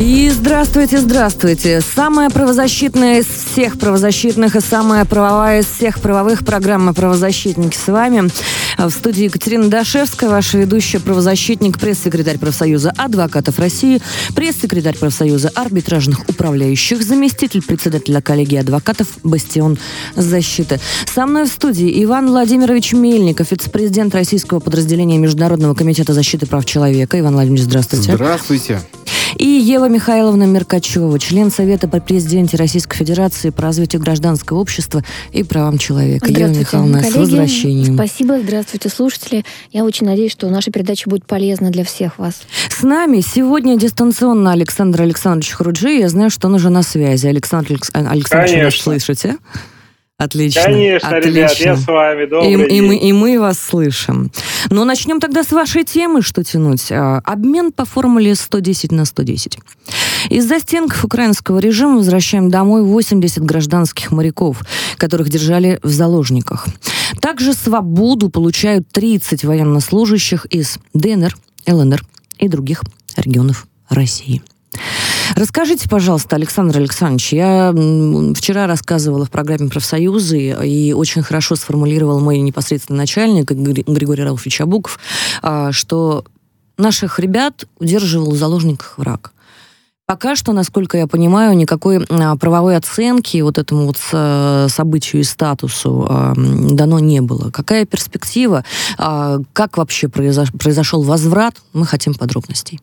И здравствуйте, здравствуйте. Самая правозащитная из всех правозащитных и самая правовая из всех правовых программа «Правозащитники» с вами. В студии Екатерина Дашевская, ваша ведущая правозащитник, пресс-секретарь профсоюза адвокатов России, пресс-секретарь профсоюза арбитражных управляющих, заместитель председателя коллегии адвокатов «Бастион защиты». Со мной в студии Иван Владимирович Мельников, вице-президент российского подразделения Международного комитета защиты прав человека. Иван Владимирович, здравствуйте. Здравствуйте. И Ева Михайловна Меркачева, член Совета при президенте Российской Федерации по развитию гражданского общества и правам человека. Ева Михайловна, коллеги, с возвращением. Спасибо, здравствуйте, слушатели. Я очень надеюсь, что наша передача будет полезна для всех вас. С нами сегодня дистанционно Александр Александрович Хруджи. Я знаю, что он уже на связи. Александр Александрович, вы слышите? Отлично. Конечно, отлично. ребят, я с вами. Добрый и, день. и, мы, и мы вас слышим. Но начнем тогда с вашей темы, что тянуть. А, обмен по формуле 110 на 110. Из-за стенков украинского режима возвращаем домой 80 гражданских моряков, которых держали в заложниках. Также свободу получают 30 военнослужащих из ДНР, ЛНР и других регионов России. Расскажите, пожалуйста, Александр Александрович, я вчера рассказывала в программе «Профсоюзы» и очень хорошо сформулировал мой непосредственный начальник Григорий Ралфович Абуков, а, что наших ребят удерживал в заложниках враг. Пока что, насколько я понимаю, никакой а, правовой оценки вот этому вот событию и статусу а, дано не было. Какая перспектива? Как вообще произошел возврат? Мы хотим подробностей.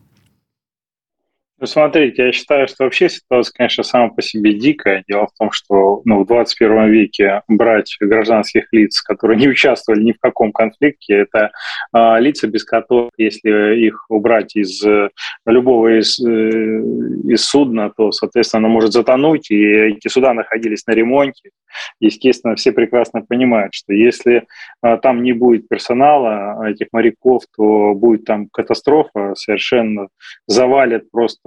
Ну, смотрите, я считаю, что вообще ситуация, конечно, сама по себе дикая. Дело в том, что ну, в 21 веке брать гражданских лиц, которые не участвовали ни в каком конфликте, это э, лица, без которых, если их убрать из э, любого из, э, из судна, то, соответственно, оно может затонуть, и эти суда находились на ремонте. Естественно, все прекрасно понимают, что если э, там не будет персонала, этих моряков, то будет там катастрофа, совершенно завалят просто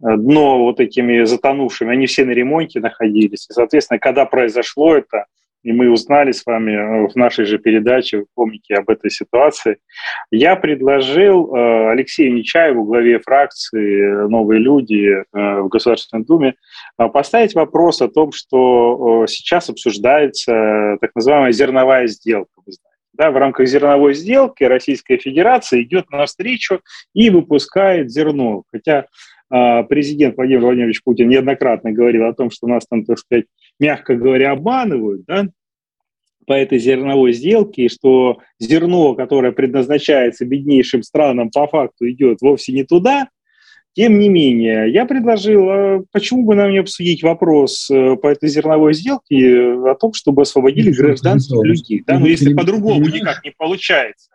дно вот этими затонувшими, они все на ремонте находились. И, соответственно, когда произошло это, и мы узнали с вами э, в нашей же передаче, вы помните об этой ситуации, я предложил э, Алексею Нечаеву, главе фракции «Новые люди» в Государственной Думе, поставить вопрос о том, что сейчас обсуждается так называемая зерновая сделка, да, в рамках зерновой сделки Российская Федерация идет навстречу и выпускает зерно. Хотя э, президент Владимир Владимирович Путин неоднократно говорил о том, что нас там, так сказать, мягко говоря, обманывают, да, по этой зерновой сделке, что зерно, которое предназначается беднейшим странам, по факту идет вовсе не туда, тем не менее, я предложил, а почему бы нам не обсудить вопрос э, по этой зерновой сделке о том, чтобы освободили гражданских людей. Да? Но если по-другому никак не получается.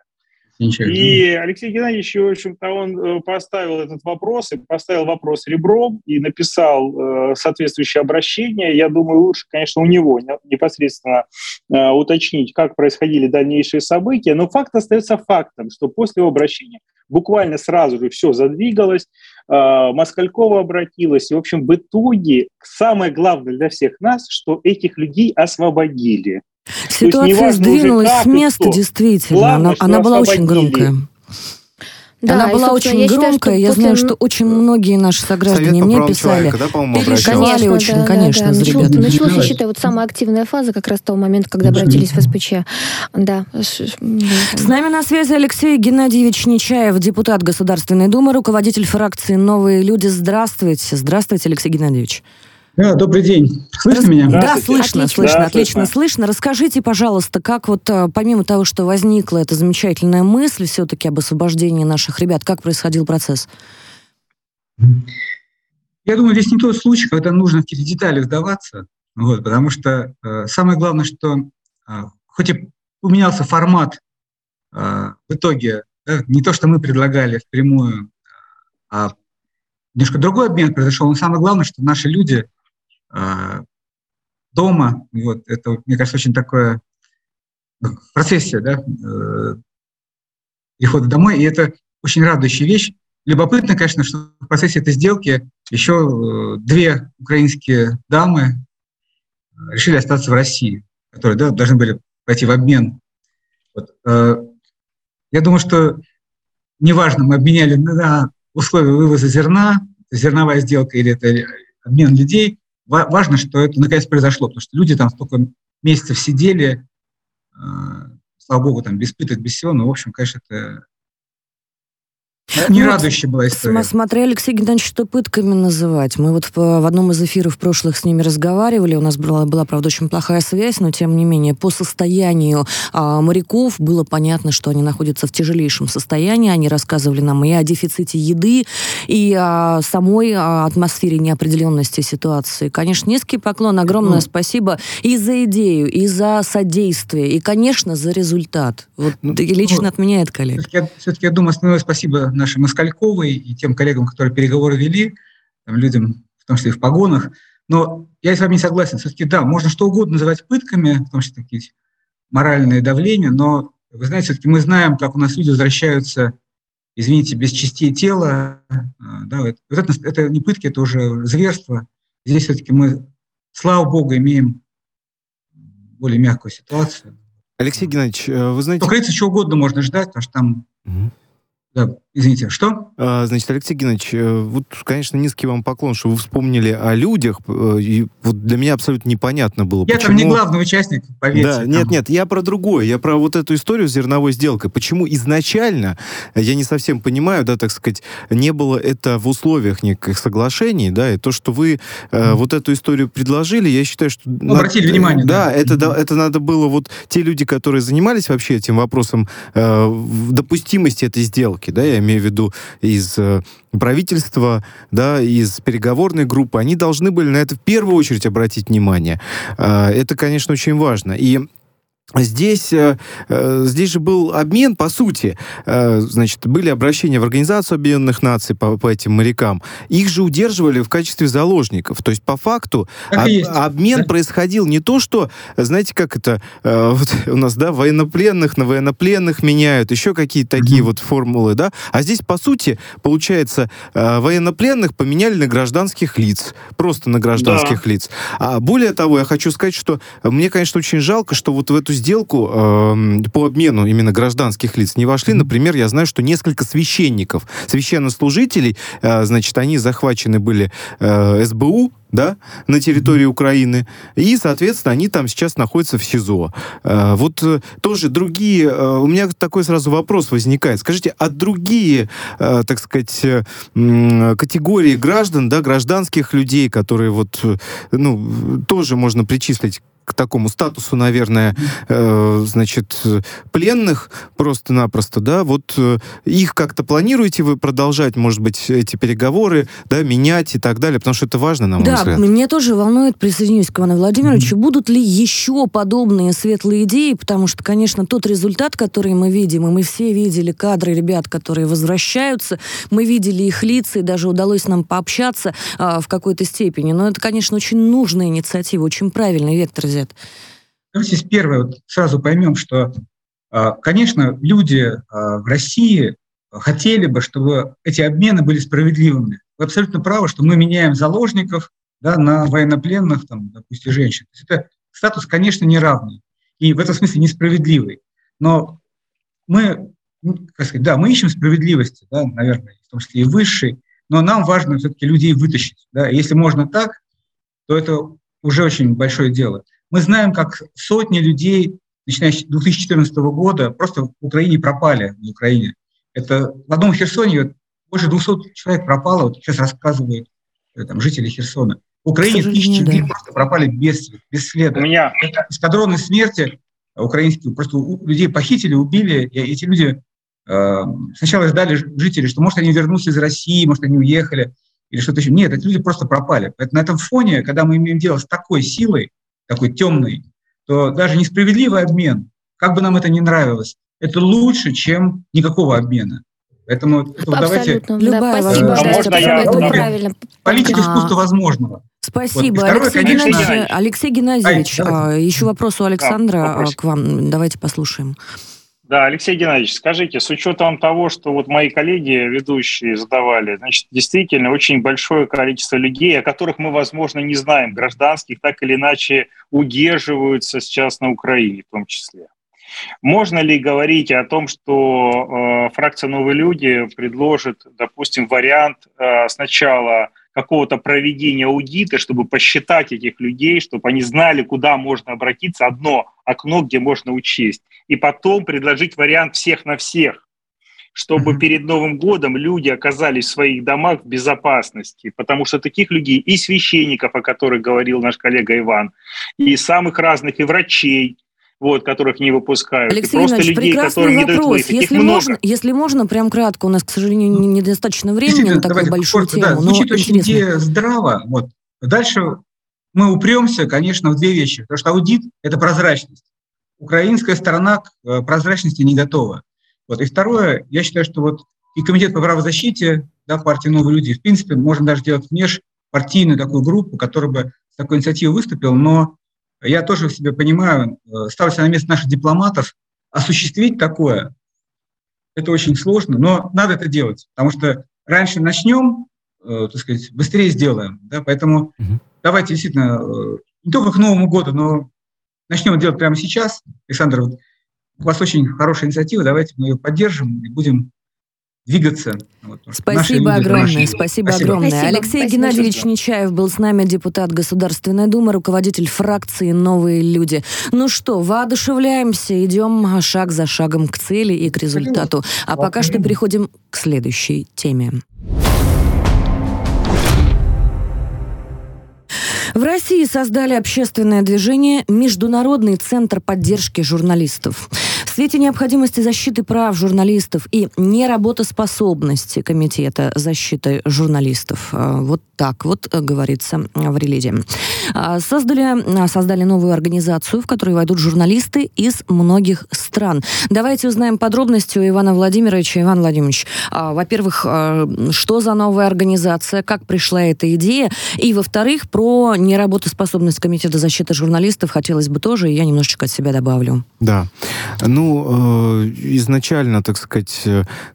И Алексей Геннадьевич, в общем-то, он э, поставил этот вопрос и поставил вопрос ребром и написал э, соответствующее обращение. Я думаю, лучше, конечно, у него непосредственно э, уточнить, как происходили дальнейшие события. Но факт остается фактом, что после его обращения буквально сразу же все задвигалось, э, Москалькова обратилась. И, в общем, в итоге самое главное для всех нас, что этих людей освободили. Ситуация сдвинулась с места, действительно. Главное, она, она была очень громкая. Да, Она была очень громкая. Я, знаю, что очень многие наши сограждане мне писали. Да, переживали очень, да, конечно, да, да. Начал, Началась, я считаю, вот самая активная фаза как раз того момента, когда обратились в СПЧ. Да. С нами на связи Алексей Геннадьевич Нечаев, депутат Государственной Думы, руководитель фракции «Новые люди». Здравствуйте. Здравствуйте, Алексей Геннадьевич. Да, добрый день. Слышно меня? Да, слышно, отлично. слышно, да, отлично слышно. слышно. Расскажите, пожалуйста, как вот э, помимо того, что возникла эта замечательная мысль все-таки об освобождении наших ребят, как происходил процесс? Я думаю, здесь не тот случай, когда нужно в какие-то детали вдаваться, вот, потому что э, самое главное, что э, хоть и поменялся формат э, в итоге, да, не то, что мы предлагали впрямую, а немножко другой обмен произошел, но самое главное, что наши люди дома. Вот, это, мне кажется, очень такое ну, процессия, да, э, прихода домой, и это очень радующая вещь. Любопытно, конечно, что в процессе этой сделки еще две украинские дамы решили остаться в России, которые да, должны были пойти в обмен. Вот. Я думаю, что неважно, мы обменяли на условия вывоза зерна, зерновая сделка или это обмен людей, важно, что это наконец произошло, потому что люди там столько месяцев сидели, э, слава богу, там без пыток, без всего, но, в общем, конечно, это не ну, радующая была история. Смотри, Алексей Геннадьевич, что пытками называть. Мы вот в, в одном из эфиров прошлых с ними разговаривали, у нас была, была, правда, очень плохая связь, но, тем не менее, по состоянию а, моряков было понятно, что они находятся в тяжелейшем состоянии. Они рассказывали нам и о дефиците еды, и о самой о атмосфере неопределенности ситуации. Конечно, низкий поклон, огромное ну, спасибо и за идею, и за содействие, и, конечно, за результат. Вот ну, лично ну, от меня это, коллег. Все-таки, все-таки я думаю, основное спасибо нашей Москальковой и тем коллегам, которые переговоры вели, там, людям, в том числе и в погонах. Но я с вами не согласен. Все-таки, да, можно что угодно называть пытками, в том числе такие моральные давления, но, вы знаете, все-таки мы знаем, как у нас люди возвращаются, извините, без частей тела. А, да, вот это, это не пытки, это уже зверство. Здесь все-таки мы, слава богу, имеем более мягкую ситуацию. Алексей Геннадьевич, э, вы знаете... Покрыться чего угодно можно ждать, потому что там угу. Да, извините, что? А, значит, Алексей Геннадьевич, э, вот, конечно, низкий вам поклон, что вы вспомнили о людях. Э, и вот для меня абсолютно непонятно было, Я почему... там не главный участник, поверьте. Да, там. нет, нет, я про другое. Я про вот эту историю с зерновой сделкой. Почему изначально, я не совсем понимаю, да, так сказать, не было это в условиях никаких соглашений, да, и то, что вы mm-hmm. вот эту историю предложили, я считаю, что... Ну, надо, обратили внимание. Да, да. Это, mm-hmm. да, это надо было вот те люди, которые занимались вообще этим вопросом э, допустимости этой сделки, да, я имею в виду из э, правительства, да, из переговорной группы, они должны были на это в первую очередь обратить внимание. Э, это, конечно, очень важно. И Здесь, э, э, здесь же был обмен, по сути. Э, значит, были обращения в Организацию Объединенных Наций по, по этим морякам. Их же удерживали в качестве заложников. То есть, по факту, об, обмен да? происходил не то, что, знаете, как это, вот у нас, да, военнопленных на военнопленных меняют, еще какие-то такие mm-hmm. вот формулы, да. А здесь, по сути, получается, военнопленных поменяли на гражданских лиц. Просто на гражданских да. лиц. А более того, я хочу сказать, что мне, конечно, очень жалко, что вот в эту сделку э, по обмену именно гражданских лиц не вошли. Например, я знаю, что несколько священников, священнослужителей, э, значит, они захвачены были э, СБУ, да, на территории Украины. И, соответственно, они там сейчас находятся в СИЗО. Э, вот э, тоже другие... Э, у меня такой сразу вопрос возникает. Скажите, а другие, так сказать, категории граждан, да, гражданских людей, которые вот, ну, тоже можно причислить к такому статусу, наверное, э, значит, пленных просто-напросто, да, вот э, их как-то планируете вы продолжать, может быть, эти переговоры, да, менять и так далее, потому что это важно, на мой да, Да, меня тоже волнует, присоединюсь к Ивану Владимировичу, mm-hmm. будут ли еще подобные светлые идеи, потому что, конечно, тот результат, который мы видим, и мы все видели кадры ребят, которые возвращаются, мы видели их лица, и даже удалось нам пообщаться э, в какой-то степени, но это, конечно, очень нужная инициатива, очень правильный вектор взят? Давайте первое, вот сразу поймем, что, а, конечно, люди а, в России хотели бы, чтобы эти обмены были справедливыми. Вы абсолютно правы, что мы меняем заложников да, на военнопленных, там, допустим, женщин. То есть это статус, конечно, неравный и в этом смысле несправедливый. Но мы, ну, как сказать, да, мы ищем справедливости, да, наверное, в том числе и высшей, но нам важно все-таки людей вытащить. Да. Если можно так, то это уже очень большое дело. Мы знаем, как сотни людей, начиная с 2014 года, просто в Украине пропали. В Украине. Это в одном Херсоне больше 200 человек пропало, вот сейчас рассказывают э, там, жители Херсона. В Украине тысячи людей да. просто пропали без, без следа. У меня. Эскадроны смерти украинские, просто людей похитили, убили, и эти люди э, сначала ждали жители, что может они вернутся из России, может они уехали, или что-то еще. Нет, эти люди просто пропали. Поэтому на этом фоне, когда мы имеем дело с такой силой, такой темный, то даже несправедливый обмен, как бы нам это ни нравилось, это лучше, чем никакого обмена. Поэтому давайте... Любая да, спасибо, а можно я... правильно. Политика искусства возможного. Спасибо, вот. Алексей, конечно... Геннадьевич, Алексей Геннадьевич. Ай, еще вопрос у Александра да, к вам. Давайте послушаем. Да, Алексей Геннадьевич, скажите, с учетом того, что вот мои коллеги, ведущие, задавали, значит, действительно очень большое количество людей, о которых мы, возможно, не знаем, гражданских, так или иначе удерживаются сейчас на Украине в том числе. Можно ли говорить о том, что э, фракция «Новые люди» предложит, допустим, вариант э, сначала какого-то проведения аудита, чтобы посчитать этих людей, чтобы они знали, куда можно обратиться, одно окно, где можно учесть, и потом предложить вариант всех на всех, чтобы mm-hmm. перед Новым годом люди оказались в своих домах в безопасности, потому что таких людей и священников, о которых говорил наш коллега Иван, и самых разных, и врачей, вот, которых не выпускают. Алексей просто людей, которым вопрос. не дают выехать. Если Их можно, много. если можно, прям кратко, у нас, к сожалению, недостаточно времени на такую большую тему. Да, звучит очень идея здраво. Вот. Дальше мы упремся, конечно, в две вещи. Потому что аудит – это прозрачность. Украинская сторона к э, прозрачности не готова. Вот. И второе, я считаю, что вот и Комитет по правозащите, да, партия «Новые люди», в принципе, можно даже сделать межпартийную такую группу, которая бы с такой инициативой выступила, но я тоже в себе понимаю, э, ставься на место наших дипломатов, осуществить такое, это очень сложно, но надо это делать, потому что раньше начнем, э, так сказать, быстрее сделаем. Да? Поэтому угу. давайте действительно э, не только к Новому году, но начнем делать прямо сейчас. Александр, вот у вас очень хорошая инициатива, давайте мы ее поддержим и будем двигаться. Вот, спасибо огромное, наши... спасибо, спасибо огромное. Спасибо. Алексей спасибо, Геннадьевич спасибо. Нечаев был с нами, депутат Государственной Думы, руководитель фракции «Новые люди». Ну что, воодушевляемся, идем шаг за шагом к цели и к результату. А пока что переходим к следующей теме. В России создали общественное движение «Международный центр поддержки журналистов». Свете необходимости защиты прав журналистов и неработоспособности Комитета защиты журналистов, э, вот так вот э, говорится в релизе, э, создали, создали новую организацию, в которой войдут журналисты из многих стран. Давайте узнаем подробности у Ивана Владимировича. Иван Владимирович, во-первых, что за новая организация, как пришла эта идея, и, во-вторых, про неработоспособность Комитета защиты журналистов хотелось бы тоже, и я немножечко от себя добавлю. Да. Ну, э, изначально, так сказать,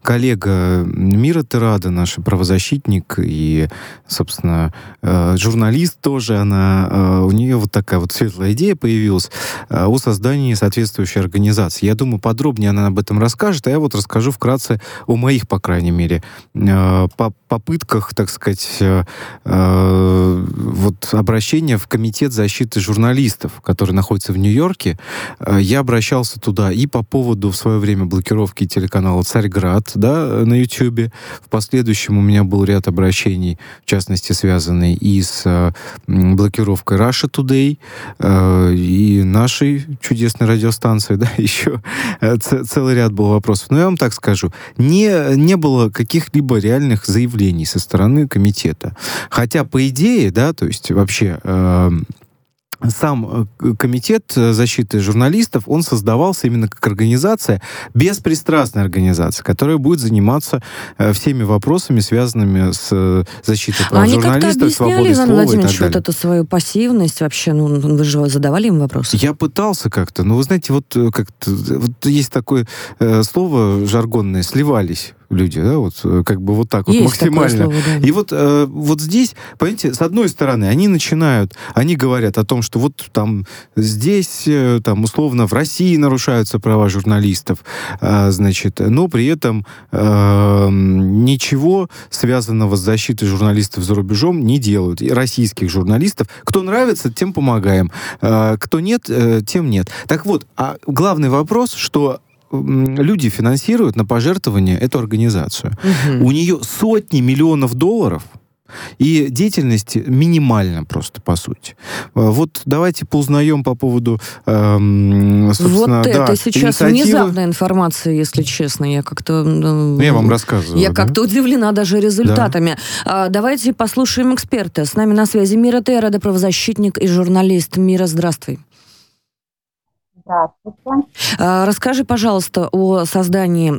коллега Мира Терада, наш правозащитник и, собственно, э, журналист тоже, она, э, у нее вот такая вот светлая идея появилась э, о создании соответствующей организации. Я думаю, подробнее она об этом расскажет, а я вот расскажу вкратце о моих, по крайней мере, э, по попытках, так сказать, э, э, вот обращения в Комитет защиты журналистов, который находится в Нью-Йорке. Э, я обращался туда и по поводу в свое время блокировки телеканала «Царьград» да, на YouTube. В последующем у меня был ряд обращений, в частности, связанный и с э, блокировкой Russia Today, э, и нашей чудесной радиостанции, да, еще э, целый ряд был вопросов. Но я вам так скажу, не, не было каких-либо реальных заявлений со стороны комитета. Хотя, по идее, да, то есть вообще э, сам э, комитет э, защиты журналистов, он создавался именно как организация, беспристрастная организация, которая будет заниматься э, всеми вопросами, связанными с защитой прав Они журналистов, свободы слова Владимирович, и так вот эту свою пассивность вообще, ну, вы же задавали им вопросы? Я пытался как-то, но вы знаете, вот как-то вот есть такое э, слово жаргонное, сливались люди, да, вот э, как бы вот так вот максимально. Слово, да. И вот, э, вот здесь, понимаете, с одной стороны, они начинают, они говорят о том, что вот там здесь, э, там условно в России нарушаются права журналистов, э, значит, но при этом э, ничего связанного с защитой журналистов за рубежом не делают. И российских журналистов, кто нравится, тем помогаем, э, кто нет, э, тем нет. Так вот, а главный вопрос, что люди финансируют на пожертвование эту организацию. Угу. У нее сотни миллионов долларов и деятельность минимальна просто, по сути. Э, вот давайте поузнаем по поводу, эм, собственно, Вот это да, сейчас инициативы. внезапная информация, если честно. Я как-то... Ну, я вам рассказываю. Я да? как-то удивлена даже результатами. Да. А, давайте послушаем эксперта. С нами на связи Мира Терра, правозащитник и журналист. Мира, здравствуй. Здравствуйте. А, расскажи, пожалуйста, о создании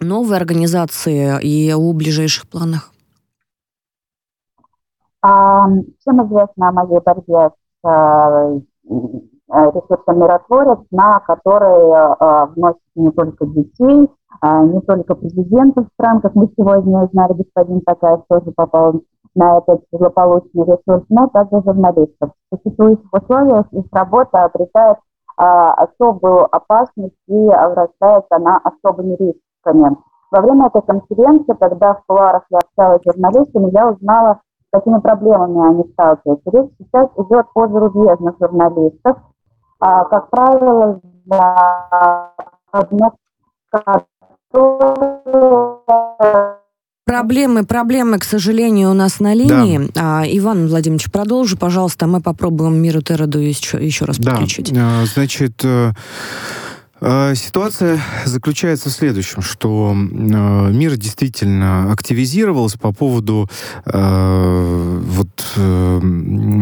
новой организации и о ближайших планах. Всем известно о моей борьбе с ресурсом миротворец, на который вносят не только детей, не только президентов стран, как мы сегодня узнали, господин Такаев тоже попал на этот злополучный ресурс, но также журналистов. В существующих условиях их работа обретает а, особую опасность и вращает она особыми рисками. Во время этой конференции, когда в кулуарах я общалась с журналистами, я узнала, с какими проблемами они сталкиваются. Речь сейчас идет о зарубежных журналистах. А, как правило, для одних, Проблемы, проблемы, к сожалению, у нас на линии. Да. А, Иван Владимирович, продолжи, пожалуйста, мы попробуем Миру Тераду еще, еще раз подключить. Да, значит, Э, ситуация заключается в следующем, что э, мир действительно активизировался по поводу э, вот, э,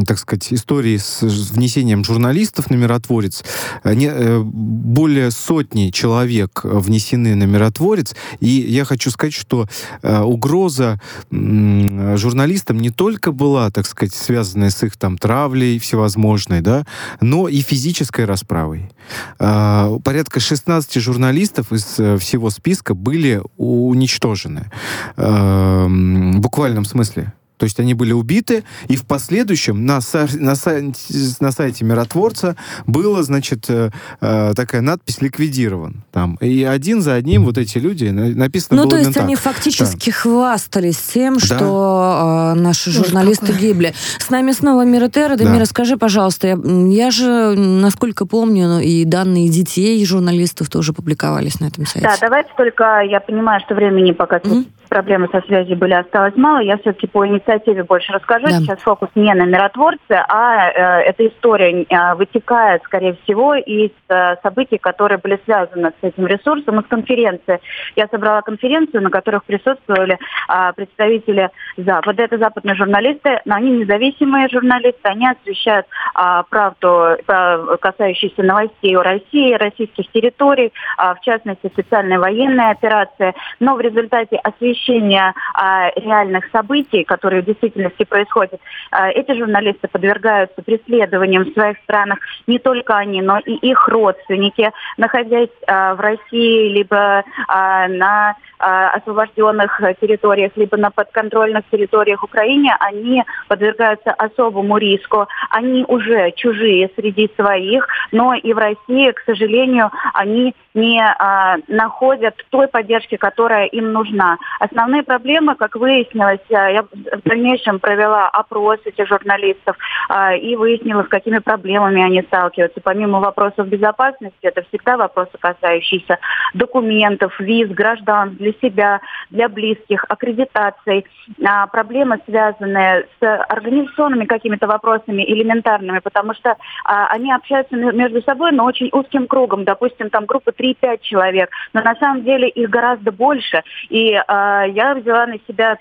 так сказать, истории с внесением журналистов на миротворец. Не, э, более сотни человек внесены на миротворец, и я хочу сказать, что э, угроза э, журналистам не только была, так сказать, связанная с их там травлей всевозможной, да, но и физической расправой. Э, порядка порядка 16 журналистов из э, всего списка были уничтожены. Э, в буквальном смысле. То есть они были убиты, и в последующем на, на, сайте, на сайте миротворца была, значит, э, э, такая надпись «ликвидирован». Там. И один за одним вот эти люди, написано Ну, было то есть так. они фактически да. хвастались тем, да. что э, наши журналисты Ой, гибли. С нами снова Мира Терра. Да. Мира, скажи, пожалуйста, я, я же, насколько помню, ну, и данные детей и журналистов тоже публиковались на этом сайте. Да, давайте только, я понимаю, что времени пока mm-hmm проблемы со связью были, осталось мало. Я все-таки по инициативе больше расскажу. Да. Сейчас фокус не на миротворце, а э, эта история э, вытекает, скорее всего, из э, событий, которые были связаны с этим ресурсом, из конференции. Я собрала конференцию, на которых присутствовали э, представители Запада. Это западные журналисты, но они независимые журналисты, они освещают э, правду, э, касающуюся новостей о России, российских территорий, э, в частности, специальной военной операции. Но в результате освещения освещения а, реальных событий, которые в действительности происходят, а, эти журналисты подвергаются преследованиям в своих странах не только они, но и их родственники, находясь а, в России либо а, на а, освобожденных территориях, либо на подконтрольных территориях Украины, они подвергаются особому риску. Они уже чужие среди своих, но и в России, к сожалению, они не а, находят той поддержки, которая им нужна. Основные проблемы, как выяснилось, а, я в дальнейшем провела опрос этих журналистов а, и выяснила, с какими проблемами они сталкиваются. Помимо вопросов безопасности, это всегда вопросы, касающиеся документов, виз, граждан для себя, для близких, аккредитаций. А, проблемы, связанные с организационными какими-то вопросами элементарными, потому что а, они общаются между собой, но очень узким кругом. Допустим, там группа 3-5 человек, но на самом деле их гораздо больше. И а, я взяла на себя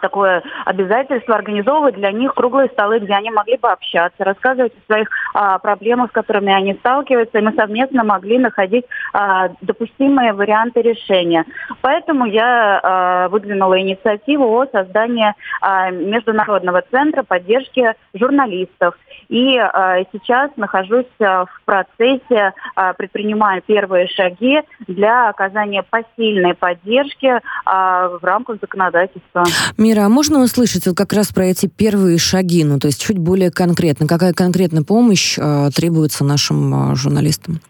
такое обязательство организовывать для них круглые столы, где они могли бы общаться, рассказывать о своих а, проблемах, с которыми они сталкиваются, и мы совместно могли находить а, допустимые варианты решения. Поэтому я а, выдвинула инициативу о создании а, Международного центра поддержки журналистов. И а, сейчас нахожусь а, в процессе, а, предпринимаю первые шаги для оказания посильной поддержки а, в рамках законодательства. Мира, а можно услышать вот как раз про эти первые шаги, ну то есть чуть более конкретно, какая конкретная помощь э, требуется нашим э, журналистам?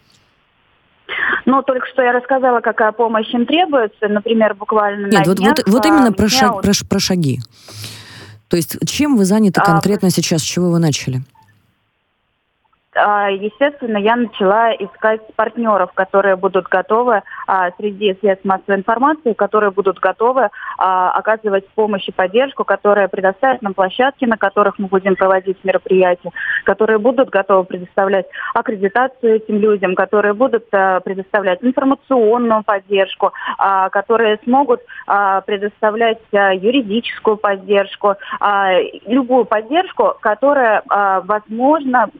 Ну, только что я рассказала, какая помощь им требуется, например, буквально Нет, на вот, днях, вот, вот именно про, шаг, про, про шаги. То есть чем вы заняты конкретно а, сейчас, с чего вы начали? А, естественно, я начала искать партнеров, которые будут готовы а, среди средств массовой информации, которые будут готовы а, оказывать помощь и поддержку, которые предоставят нам площадки, на которых мы будем проводить мероприятия, которые будут готовы предоставлять аккредитацию этим людям, которые будут предоставлять информационную поддержку, которые смогут предоставлять юридическую поддержку, любую поддержку, которая, возможно,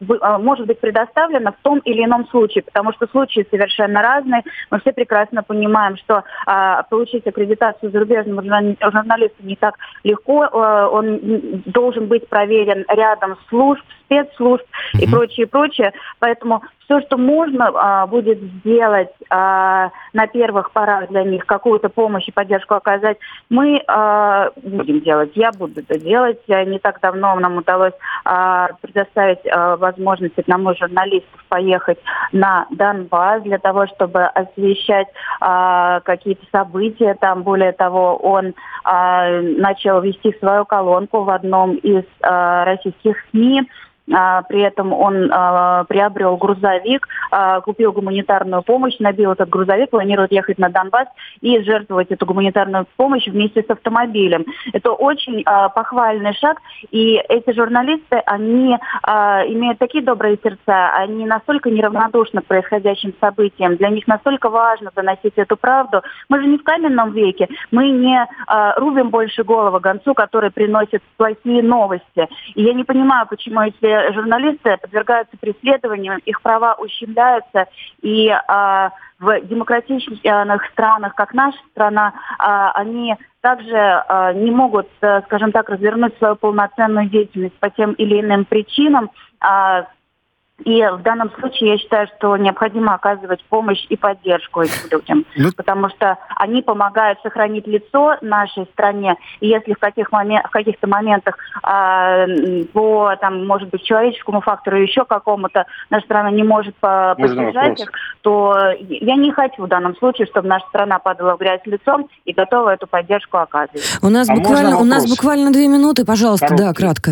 может быть предоставлена в том или ином случае, потому что случаи совершенно разные. Мы все прекрасно понимаем, что а, получить аккредитацию зарубежному журналисту не так легко. А, он должен быть проверен рядом служб, спецслужб mm-hmm. и прочее, прочее. Поэтому все, что можно а, будет сделать а, на первых порах для них, какую-то помощь и поддержку оказать, мы а, будем делать. Я буду это делать. Не так давно нам удалось а, предоставить а, возможность одному журналисту поехать на Донбасс для того, чтобы освещать а, какие-то события. Там, более того, он а, начал вести свою колонку в одном из а, российских СМИ. А, при этом он а, приобрел грузовик, а, купил гуманитарную помощь, набил этот грузовик, планирует ехать на Донбасс и жертвовать эту гуманитарную помощь вместе с автомобилем. Это очень похвальный шаг, и эти журналисты, они имеют такие добрые сердца, они настолько неравнодушны к происходящим событиям, для них настолько важно доносить эту правду. Мы же не в каменном веке, мы не рубим больше головы гонцу, который приносит плохие новости. И я не понимаю, почему эти журналисты подвергаются преследованию, их права ущемляются, и а, в демократичных странах, как наша страна, а, они также а, не могут, э, скажем так, развернуть свою полноценную деятельность по тем или иным причинам, а, и в данном случае я считаю, что необходимо оказывать помощь и поддержку этим людям, ну... потому что они помогают сохранить лицо нашей стране. И если в, каких момент, в каких-то моментах а, по, там, может быть, человеческому фактору или еще какому-то наша страна не может по поддержать их, то я не хочу в данном случае, чтобы наша страна падала в грязь лицом и готова эту поддержку оказывать. У нас, а буквально, у нас буквально две минуты, пожалуйста, Короткий. да, кратко.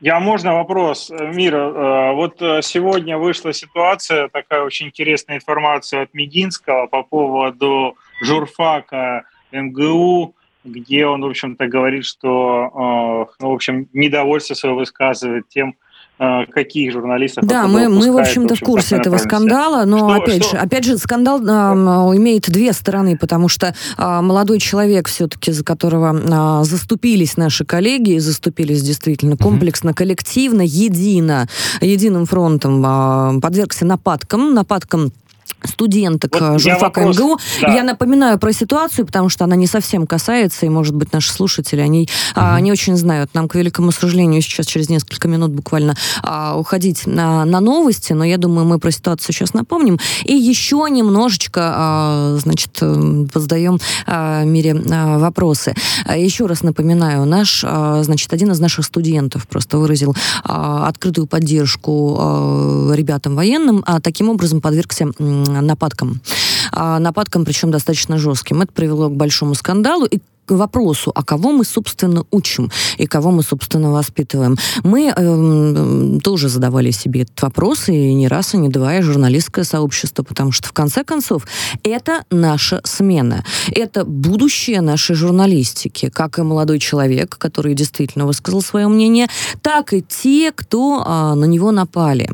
Я можно вопрос, Мира? Э, вот э, сегодня вышла ситуация, такая очень интересная информация от Мединского по поводу журфака МГУ, где он, в общем-то, говорит, что, э, ну, в общем, недовольство свое высказывает тем, каких журналистов. Да, мы, мы, в общем-то, в, курсе этого скандала, но, что, опять, что? Же, опять же, скандал э, имеет две стороны, потому что э, молодой человек все-таки, за которого э, заступились наши коллеги, и заступились действительно комплексно, коллективно, едино, единым фронтом, э, подвергся нападкам, нападкам студенток вот журфака вопрос, МГУ. Да. Я напоминаю про ситуацию, потому что она не совсем касается, и, может быть, наши слушатели, они угу. а, не очень знают. Нам, к великому сожалению, сейчас через несколько минут буквально а, уходить на, на новости, но я думаю, мы про ситуацию сейчас напомним. И еще немножечко, а, значит, позадаем а, Мире а, вопросы. А, еще раз напоминаю, наш, а, значит, один из наших студентов просто выразил а, открытую поддержку а, ребятам военным, а таким образом подвергся нападкам. А, нападкам, причем достаточно жестким. Это привело к большому скандалу. И к вопросу, а кого мы, собственно, учим и кого мы, собственно, воспитываем. Мы э, тоже задавали себе этот вопрос, и не раз, и не два, и журналистское сообщество, потому что, в конце концов, это наша смена. Это будущее нашей журналистики, как и молодой человек, который действительно высказал свое мнение, так и те, кто э, на него напали.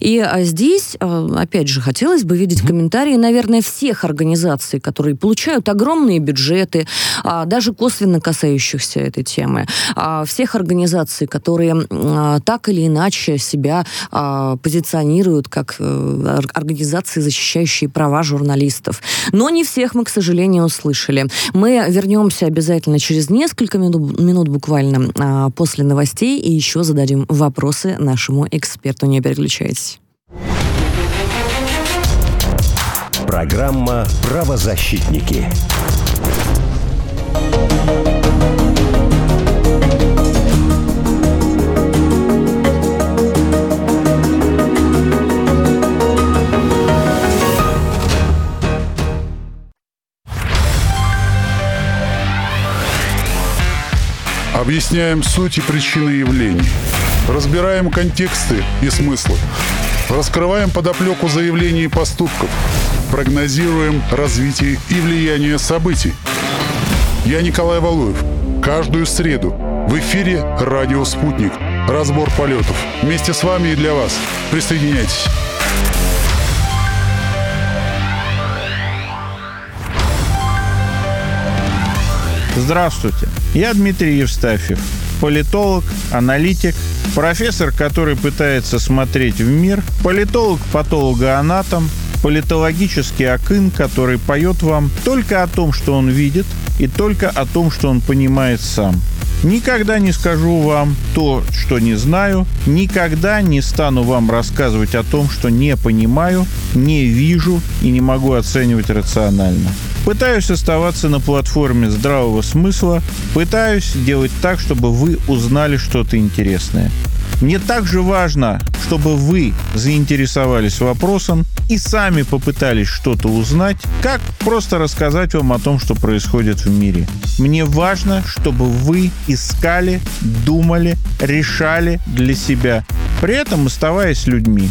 И а здесь, э, опять же, хотелось бы видеть комментарии, наверное, всех организаций, которые получают огромные бюджеты, э, даже косвенно касающихся этой темы, а, всех организаций, которые а, так или иначе себя а, позиционируют как э, организации, защищающие права журналистов. Но не всех мы, к сожалению, услышали. Мы вернемся обязательно через несколько минут, минут буквально после новостей и еще зададим вопросы нашему эксперту. Не переключайтесь. Программа «Правозащитники». Объясняем суть и причины явлений. Разбираем контексты и смыслы. Раскрываем подоплеку заявлений и поступков. Прогнозируем развитие и влияние событий – я Николай Валуев. Каждую среду в эфире «Радио Спутник». Разбор полетов. Вместе с вами и для вас. Присоединяйтесь. Здравствуйте, я Дмитрий Евстафьев. Политолог, аналитик, профессор, который пытается смотреть в мир, политолог-патологоанатом, политологический акын, который поет вам только о том, что он видит, и только о том, что он понимает сам. Никогда не скажу вам то, что не знаю, никогда не стану вам рассказывать о том, что не понимаю, не вижу и не могу оценивать рационально. Пытаюсь оставаться на платформе здравого смысла, пытаюсь делать так, чтобы вы узнали что-то интересное. Мне также важно, чтобы вы заинтересовались вопросом и сами попытались что-то узнать, как просто рассказать вам о том, что происходит в мире. Мне важно, чтобы вы искали, думали, решали для себя, при этом оставаясь людьми.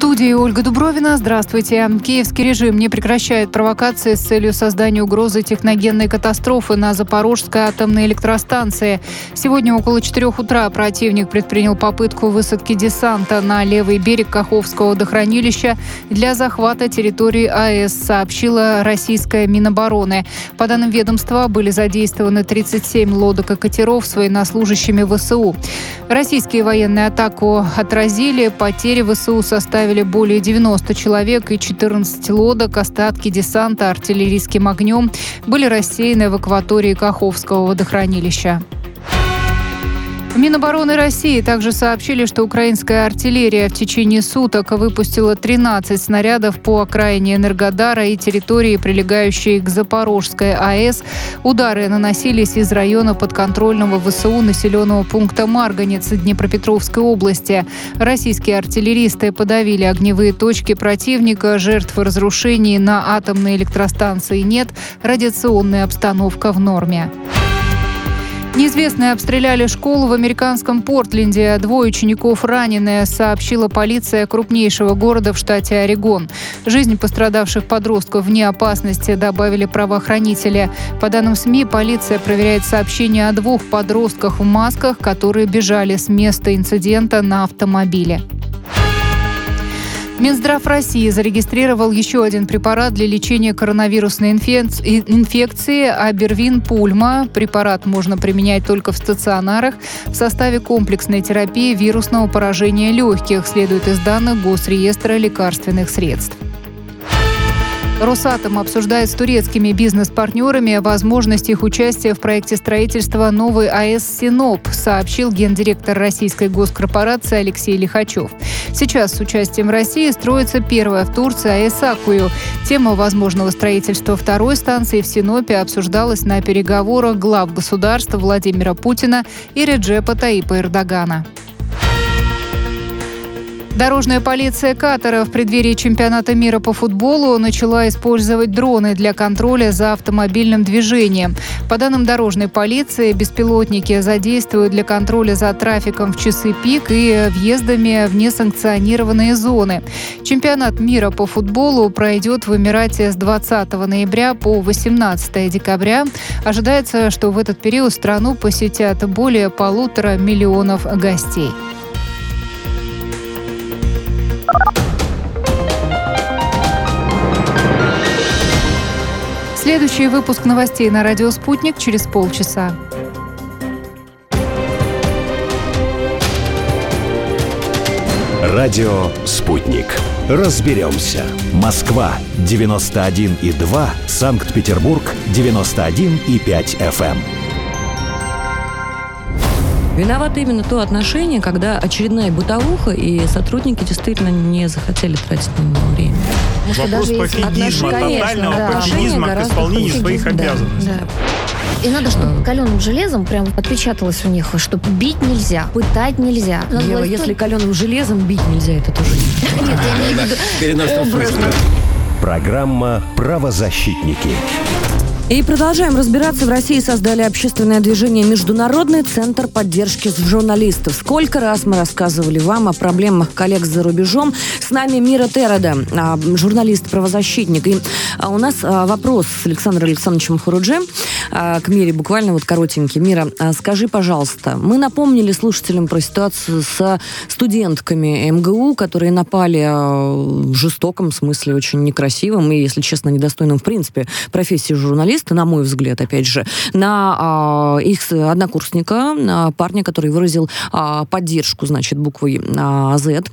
студии Ольга Дубровина. Здравствуйте. Киевский режим не прекращает провокации с целью создания угрозы техногенной катастрофы на Запорожской атомной электростанции. Сегодня около 4 утра противник предпринял попытку высадки десанта на левый берег Каховского водохранилища для захвата территории АЭС, сообщила российская Минобороны. По данным ведомства, были задействованы 37 лодок и катеров с военнослужащими ВСУ. Российские военные атаку отразили. Потери ВСУ составили составили более 90 человек и 14 лодок. Остатки десанта артиллерийским огнем были рассеяны в акватории Каховского водохранилища. Минобороны России также сообщили, что украинская артиллерия в течение суток выпустила 13 снарядов по окраине Энергодара и территории, прилегающей к Запорожской АЭС. Удары наносились из района подконтрольного ВСУ населенного пункта Марганец Днепропетровской области. Российские артиллеристы подавили огневые точки противника. Жертв разрушений на атомной электростанции нет. Радиационная обстановка в норме. Неизвестные обстреляли школу в американском Портленде. Двое учеников ранены, сообщила полиция крупнейшего города в штате Орегон. Жизнь пострадавших подростков вне опасности добавили правоохранители. По данным СМИ, полиция проверяет сообщения о двух подростках в масках, которые бежали с места инцидента на автомобиле. Минздрав России зарегистрировал еще один препарат для лечения коронавирусной инфекции Абервин Пульма. Препарат можно применять только в стационарах в составе комплексной терапии вирусного поражения легких, следует из данных Госреестра лекарственных средств. Росатом обсуждает с турецкими бизнес-партнерами возможность их участия в проекте строительства новой АЭС «Синоп», сообщил гендиректор российской госкорпорации Алексей Лихачев. Сейчас с участием России строится первая в Турции АЭС «Акую». Тема возможного строительства второй станции в Синопе обсуждалась на переговорах глав государства Владимира Путина и Реджепа Таипа Эрдогана. Дорожная полиция Катара в преддверии чемпионата мира по футболу начала использовать дроны для контроля за автомобильным движением. По данным дорожной полиции, беспилотники задействуют для контроля за трафиком в часы пик и въездами в несанкционированные зоны. Чемпионат мира по футболу пройдет в Эмирате с 20 ноября по 18 декабря. Ожидается, что в этот период страну посетят более полутора миллионов гостей. Следующий выпуск новостей на радио «Спутник» через полчаса. Радио «Спутник». Разберемся. Москва, 91,2. Санкт-Петербург, 91,5 FM. Виновато именно то отношение, когда очередная бытовуха, и сотрудники действительно не захотели тратить на него время. Вопрос пофигизма, тотального да. пофигизма к исполнению своих да, обязанностей. Да. И надо, чтобы каленым железом прям отпечаталось у них, что бить нельзя, пытать нельзя. Ева, если каленым железом бить нельзя, это тоже Нет, я имею в виду Программа «Правозащитники». И продолжаем разбираться. В России создали общественное движение «Международный центр поддержки журналистов». Сколько раз мы рассказывали вам о проблемах коллег за рубежом. С нами Мира Терода, а, журналист-правозащитник. И а, у нас а, вопрос с Александром Александровичем Хурудже к Мире, буквально вот коротенький. Мира, скажи, пожалуйста, мы напомнили слушателям про ситуацию с студентками МГУ, которые напали в жестоком смысле, очень некрасивом и, если честно, недостойным в принципе профессии журналиста журналиста, на мой взгляд, опять же, на э, их однокурсника, э, парня, который выразил э, поддержку, значит, буквой э, Z.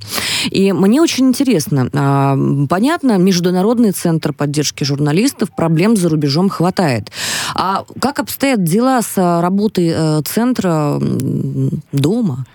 И мне очень интересно, э, понятно, Международный центр поддержки журналистов, проблем за рубежом хватает. А как обстоят дела с работой э, центра дома?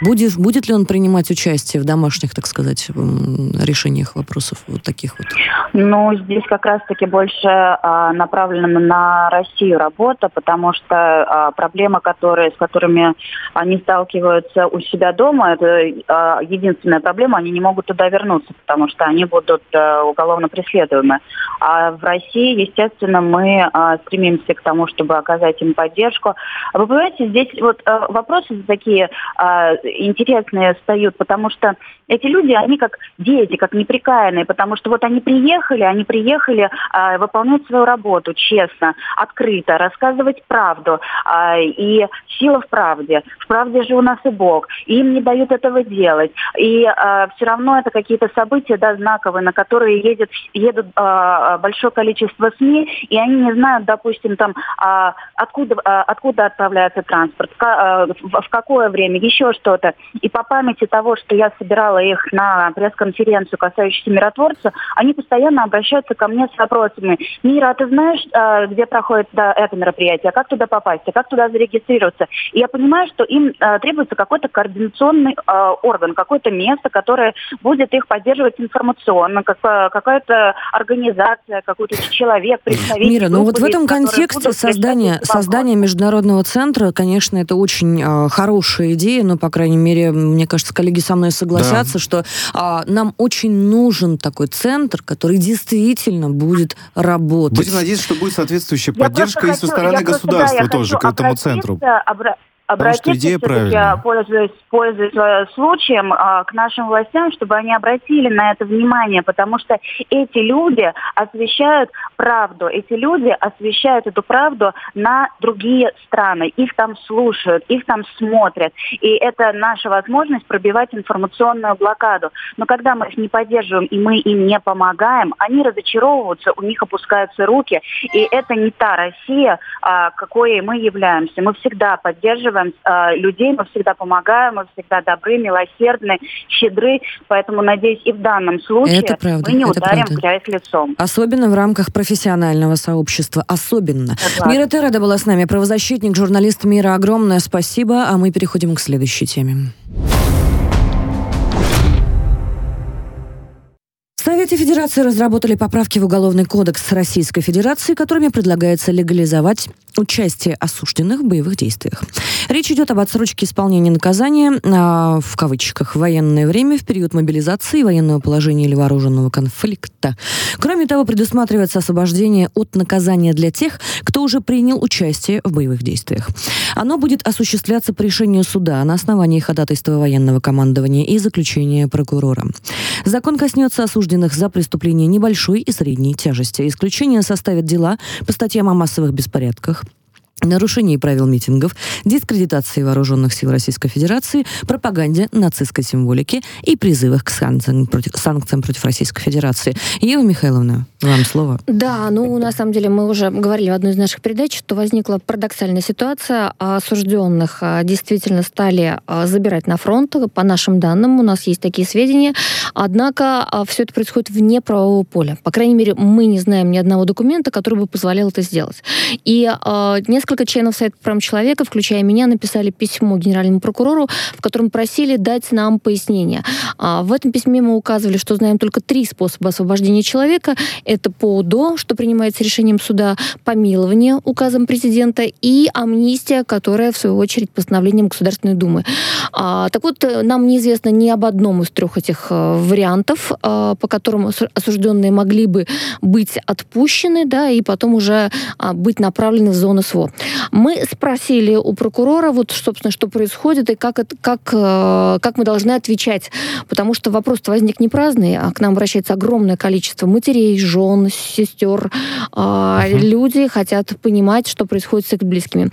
Будет, будет ли он принимать участие в домашних, так сказать, решениях вопросов вот таких вот? Ну, здесь как раз-таки больше а, направлена на Россию работа, потому что а, проблемы, которые, с которыми они сталкиваются у себя дома, это а, единственная проблема, они не могут туда вернуться, потому что они будут а, уголовно преследуемы. А в России, естественно, мы а, стремимся к тому, чтобы оказать им поддержку. Вы понимаете, здесь вот а, вопросы такие а, интересные встают, потому что эти люди, они как дети, как неприкаянные, потому что вот они приехали, они приехали э, выполнять свою работу честно, открыто, рассказывать правду. Э, и сила в правде. В правде же у нас и Бог. Им не дают этого делать. И э, все равно это какие-то события да, знаковые, на которые едет, едут э, большое количество СМИ, и они не знают, допустим, там, э, откуда, э, откуда отправляется транспорт, в, в, какое время, еще что-то. И по памяти того, что я собирала их на пресс-конференцию, касающуюся миротворца, они постоянно обращаются ко мне с вопросами. Мира, а ты знаешь, э, где проходит это мероприятие? А как туда попасть? А как туда зарегистрироваться? И я понимаю, что им э, требуется какой-то координационный э, орган, какое-то место, которое будет их поддерживать информационно, какая-то организация, какой-то человек, представитель. Мира, ну вот в этом контексте создание, создание международного центра, конечно, это очень э, хорошая идея, но, по крайней мере, мне кажется, коллеги со мной согласятся, да. что э, нам очень нужен такой центр, который действительно будет работать. Будем надеяться, что будет соответствующая я поддержка и со стороны государства да, тоже к этому центру. Обра- обратиться, пользуясь, пользуясь э, случаем, а, к нашим властям, чтобы они обратили на это внимание, потому что эти люди освещают правду, эти люди освещают эту правду на другие страны, их там слушают, их там смотрят, и это наша возможность пробивать информационную блокаду. Но когда мы их не поддерживаем и мы им не помогаем, они разочаровываются, у них опускаются руки, и это не та Россия, а, какой мы являемся. Мы всегда поддерживаем поддерживаем э, людей, мы всегда помогаем, мы всегда добры, милосердны, щедры. Поэтому, надеюсь, и в данном случае это правда, мы не это ударим правда. грязь лицом. Особенно в рамках профессионального сообщества. Особенно. Согласна. Мира Тереда была с нами, правозащитник, журналист Мира. Огромное спасибо. А мы переходим к следующей теме. Совете Федерации разработали поправки в Уголовный кодекс Российской Федерации, которыми предлагается легализовать участие осужденных в боевых действиях. Речь идет об отсрочке исполнения наказания а, в кавычках военное время в период мобилизации, военного положения или вооруженного конфликта. Кроме того, предусматривается освобождение от наказания для тех, кто уже принял участие в боевых действиях. Оно будет осуществляться по решению суда на основании ходатайства военного командования и заключения прокурора. Закон коснется осужденных за преступления небольшой и средней тяжести. Исключение составят дела по статьям о массовых беспорядках, нарушении правил митингов, дискредитации вооруженных сил Российской Федерации, пропаганде нацистской символики и призывах к санкциям против, санкциям против Российской Федерации. Ева Михайловна, вам слово. Да, ну, на самом деле, мы уже говорили в одной из наших передач, что возникла парадоксальная ситуация. Осужденных а, действительно стали а, забирать на фронт. По нашим данным, у нас есть такие сведения. Однако а, все это происходит вне правового поля. По крайней мере, мы не знаем ни одного документа, который бы позволял это сделать. И несколько несколько членов Совета по правам человека, включая меня, написали письмо генеральному прокурору, в котором просили дать нам пояснение. А в этом письме мы указывали, что знаем только три способа освобождения человека. Это по УДО, что принимается решением суда, помилование указом президента и амнистия, которая, в свою очередь, постановлением Государственной Думы. А, так вот, нам неизвестно ни об одном из трех этих э, вариантов, э, по которым осужденные могли бы быть отпущены, да, и потом уже а, быть направлены в зону СВО. Мы спросили у прокурора, вот, собственно, что происходит и как, это, как, э, как мы должны отвечать, потому что вопрос возник не праздный, а к нам обращается огромное количество матерей, жен, сестер. Uh-huh. Люди хотят понимать, что происходит с их близкими.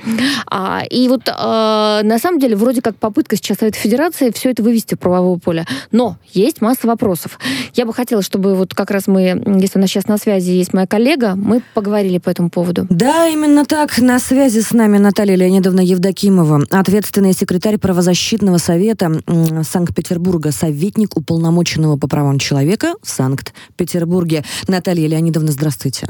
А, и вот на самом деле вроде как попытка сейчас Совета Федерации все это вывести в правовое поле. Но есть масса вопросов. Я бы хотела, чтобы вот как раз мы, если у нас сейчас на связи есть моя коллега, мы поговорили по этому поводу. Да, именно так. На связи с нами Наталья Леонидовна Евдокимова, ответственный секретарь правозащитного совета Санкт-Петербурга, советник уполномоченного по правам человека в Санкт-Петербурге. Наталья Леонидовна, здравствуйте.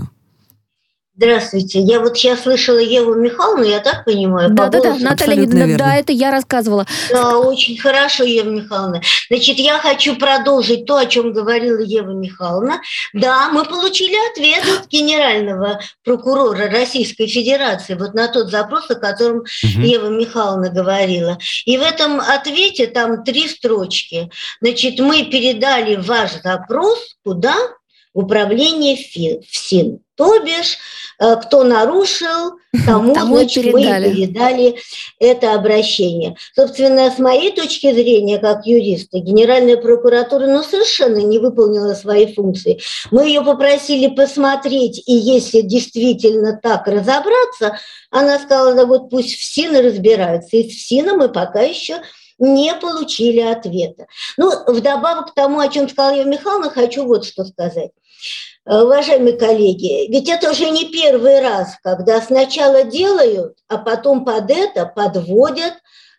Здравствуйте. Я вот сейчас слышала Еву Михайловну, я так понимаю? Да, да, да, Наталья Леонидовна, да, это я рассказывала. Да, очень хорошо, Ева Михайловна. Значит, я хочу продолжить то, о чем говорила Ева Михайловна. Да, мы получили ответ от генерального прокурора Российской Федерации вот на тот запрос, о котором угу. Ева Михайловна говорила. И в этом ответе там три строчки. Значит, мы передали ваш запрос куда? Управление ФСИН. То бишь, э, кто нарушил, тому, тому значит, передали. мы передали это обращение. Собственно, с моей точки зрения, как юриста, Генеральная прокуратура ну, совершенно не выполнила свои функции. Мы ее попросили посмотреть, и если действительно так разобраться, она сказала, да вот пусть ФСИНы разбираются. И с ФСИНа мы пока еще не получили ответа. Ну, вдобавок к тому, о чем сказала я Михайловна, хочу вот что сказать. Э, уважаемые коллеги, ведь это уже не первый раз, когда сначала делают, а потом под это подводят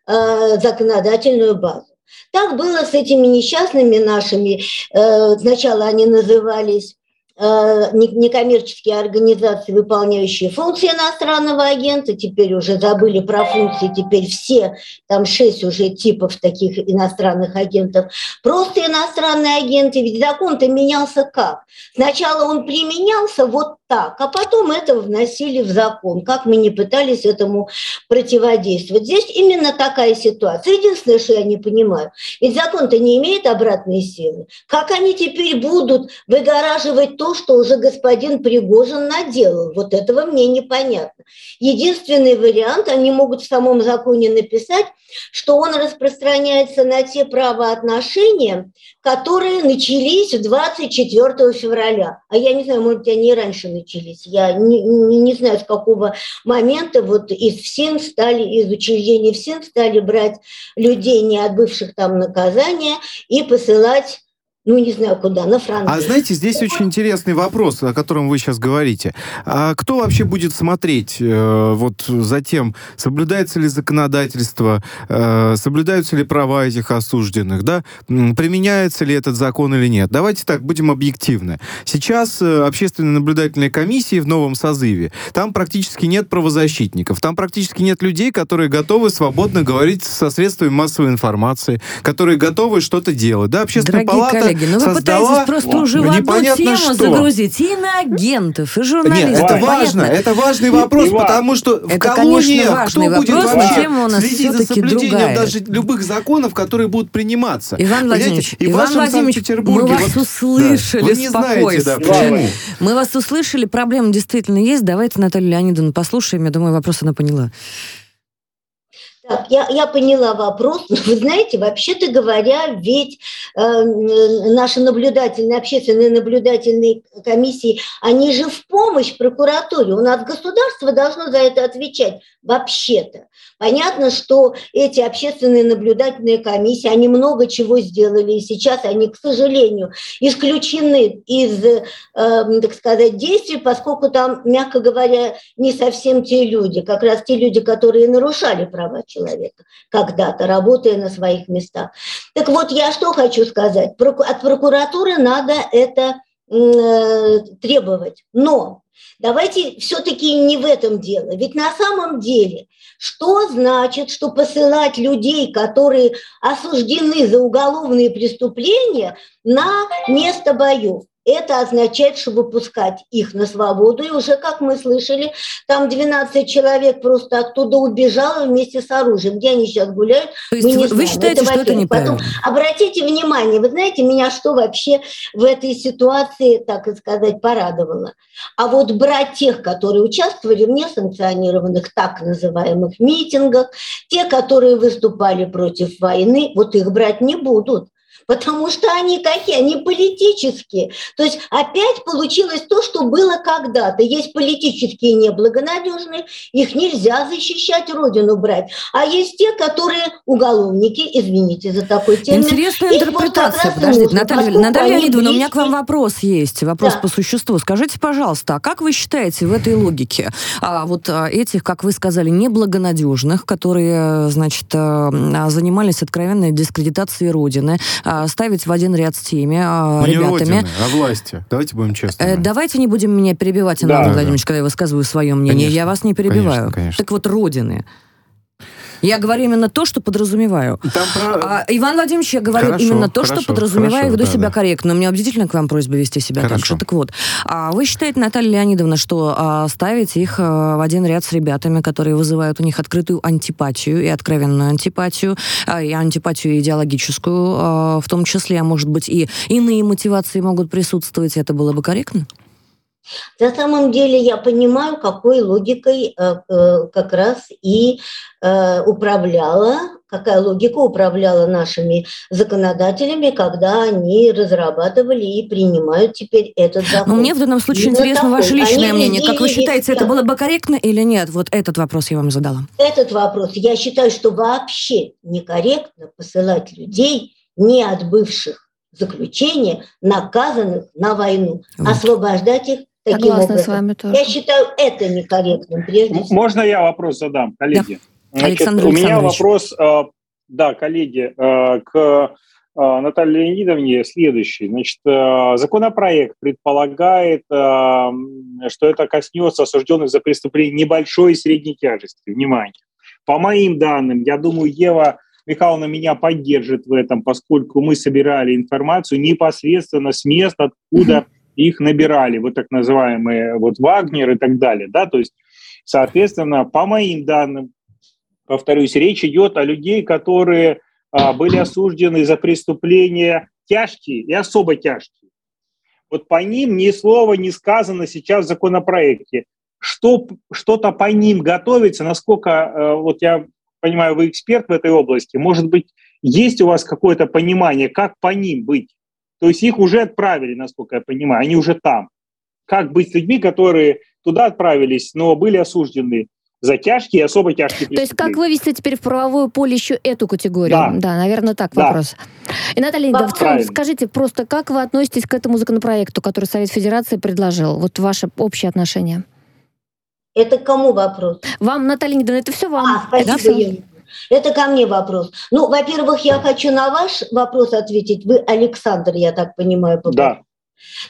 э, законодательную базу. Так было с этими несчастными нашими, э, сначала они назывались некоммерческие организации, выполняющие функции иностранного агента, теперь уже забыли про функции, теперь все, там шесть уже типов таких иностранных агентов, просто иностранные агенты, ведь закон-то менялся как? Сначала он применялся вот так, а потом это вносили в закон, как мы не пытались этому противодействовать. Здесь именно такая ситуация. Единственное, что я не понимаю, ведь закон-то не имеет обратной силы. Как они теперь будут выгораживать то, что уже господин Пригожин наделал? Вот этого мне непонятно. Единственный вариант, они могут в самом законе написать, что он распространяется на те правоотношения, которые начались 24 февраля. А я не знаю, может быть, они раньше начались. Я не, не, не знаю, с какого момента вот из ФСИН стали, из учреждений ФСИН стали брать людей, не отбывших там наказания, и посылать ну, не знаю куда, на Францию. А знаете, здесь очень интересный вопрос, о котором вы сейчас говорите. А кто вообще будет смотреть э, вот за тем, соблюдается ли законодательство, э, соблюдаются ли права этих осужденных, да, применяется ли этот закон или нет? Давайте так, будем объективны. Сейчас э, общественные наблюдательные комиссии в новом созыве, там практически нет правозащитников, там практически нет людей, которые готовы свободно говорить со средствами массовой информации, которые готовы что-то делать. Да, общественная Дорогие палата коллеги, ну вы пытаетесь просто уже в одну тему что. загрузить и на агентов, и журналистов. Нет, это важно, это важный вопрос, потому что в важный кто будет вопрос, вообще тема у нас следить за соблюдением другая. даже любых законов, которые будут приниматься? Иван Владимирович, и Иван Владимирович, мы вас вот, услышали, почему. Мы вас услышали, проблема действительно есть. Давайте Наталью Леонидовну послушаем. Я думаю, вопрос она поняла. Так, я, я поняла вопрос. Вы знаете, вообще-то говоря, ведь э, наши наблюдательные, общественные наблюдательные комиссии, они же в помощь прокуратуре. У нас государство должно за это отвечать вообще-то. Понятно, что эти общественные наблюдательные комиссии, они много чего сделали, и сейчас они, к сожалению, исключены из, э, так сказать, действий, поскольку там, мягко говоря, не совсем те люди, как раз те люди, которые нарушали права человека когда-то, работая на своих местах. Так вот, я что хочу сказать. От прокуратуры надо это требовать. Но давайте все-таки не в этом дело. Ведь на самом деле, что значит, что посылать людей, которые осуждены за уголовные преступления, на место боев? Это означает, что выпускать их на свободу. И уже, как мы слышали, там 12 человек просто оттуда убежало вместе с оружием. Где они сейчас гуляют, То есть мы не вы, знаем. считаете, это, что это неправильно? Потом, обратите внимание, вы знаете, меня что вообще в этой ситуации, так сказать, порадовало? А вот брать тех, которые участвовали в несанкционированных так называемых митингах, те, которые выступали против войны, вот их брать не будут потому что они какие? Они политические. То есть опять получилось то, что было когда-то. Есть политические неблагонадежные, их нельзя защищать, родину брать. А есть те, которые уголовники, извините за такой термин. Интересная интерпретация. Подождите, Наталья, Наталья Леонидовна, у меня к вам вопрос есть, вопрос да. по существу. Скажите, пожалуйста, а как вы считаете в этой логике а, вот а, этих, как вы сказали, неблагонадежных, которые, значит, а, занимались откровенной дискредитацией Родины, а, ставить в один ряд с теми а, ребятами. Родины, а власти. Давайте будем честными. Э, давайте не будем меня перебивать, Анатолий да, Владимирович, да. когда я высказываю свое мнение. Конечно, я вас не перебиваю. Конечно, конечно. Так вот, родины. Я говорю именно то, что подразумеваю. Там про... а, Иван Владимирович, я говорю хорошо, именно то, хорошо, что подразумеваю, хорошо, веду да, себя да. корректно. Мне убедительно к вам просьба вести себя хорошо. так же. Так вот, а вы считаете, Наталья Леонидовна, что а, ставить их а, в один ряд с ребятами, которые вызывают у них открытую антипатию и откровенную антипатию, а, и антипатию идеологическую, а, в том числе, а может быть, и иные мотивации могут присутствовать, это было бы корректно? На самом деле я понимаю, какой логикой э, э, как раз и э, управляла, какая логика управляла нашими законодателями, когда они разрабатывали и принимают теперь этот закон. Но мне в данном случае Именно интересно такой. ваше личное они мнение. Как вы считаете, это было бы корректно или нет? Вот этот вопрос я вам задала. Этот вопрос. Я считаю, что вообще некорректно посылать людей, не отбывших заключения, наказанных на войну, вот. освобождать их Таким Согласна образом. с вами тоже. Я считаю это некорректным прежде всего. Можно я вопрос задам, коллеги? Да. Значит, Александр у меня вопрос, э, да, коллеги, э, к э, Наталье Леонидовне следующий. Значит, законопроект предполагает, что это коснется осужденных за преступление небольшой и средней тяжести. Внимание. По моим данным, я думаю, Ева Михайловна меня поддержит в этом, поскольку мы собирали информацию непосредственно с мест, откуда их набирали, вот так называемые вот Вагнер и так далее, да, то есть, соответственно, по моим данным, повторюсь, речь идет о людей, которые а, были осуждены за преступления тяжкие и особо тяжкие. Вот по ним ни слова не сказано сейчас в законопроекте. Что, что-то по ним готовится, насколько, э, вот я понимаю, вы эксперт в этой области, может быть, есть у вас какое-то понимание, как по ним быть? То есть их уже отправили, насколько я понимаю, они уже там. Как быть с людьми, которые туда отправились, но были осуждены за тяжкие и особо тяжкие То есть как вывести теперь в правовое поле еще эту категорию? Да, да наверное, так да. вопрос. И, Наталья да, в целом, скажите просто, как вы относитесь к этому законопроекту, который Совет Федерации предложил? Вот ваше общее отношение. Это кому вопрос? Вам, Наталья Леонидовна, это все вам. А, спасибо, это это ко мне вопрос. Ну, во-первых, я хочу на ваш вопрос ответить. Вы Александр, я так понимаю, Да.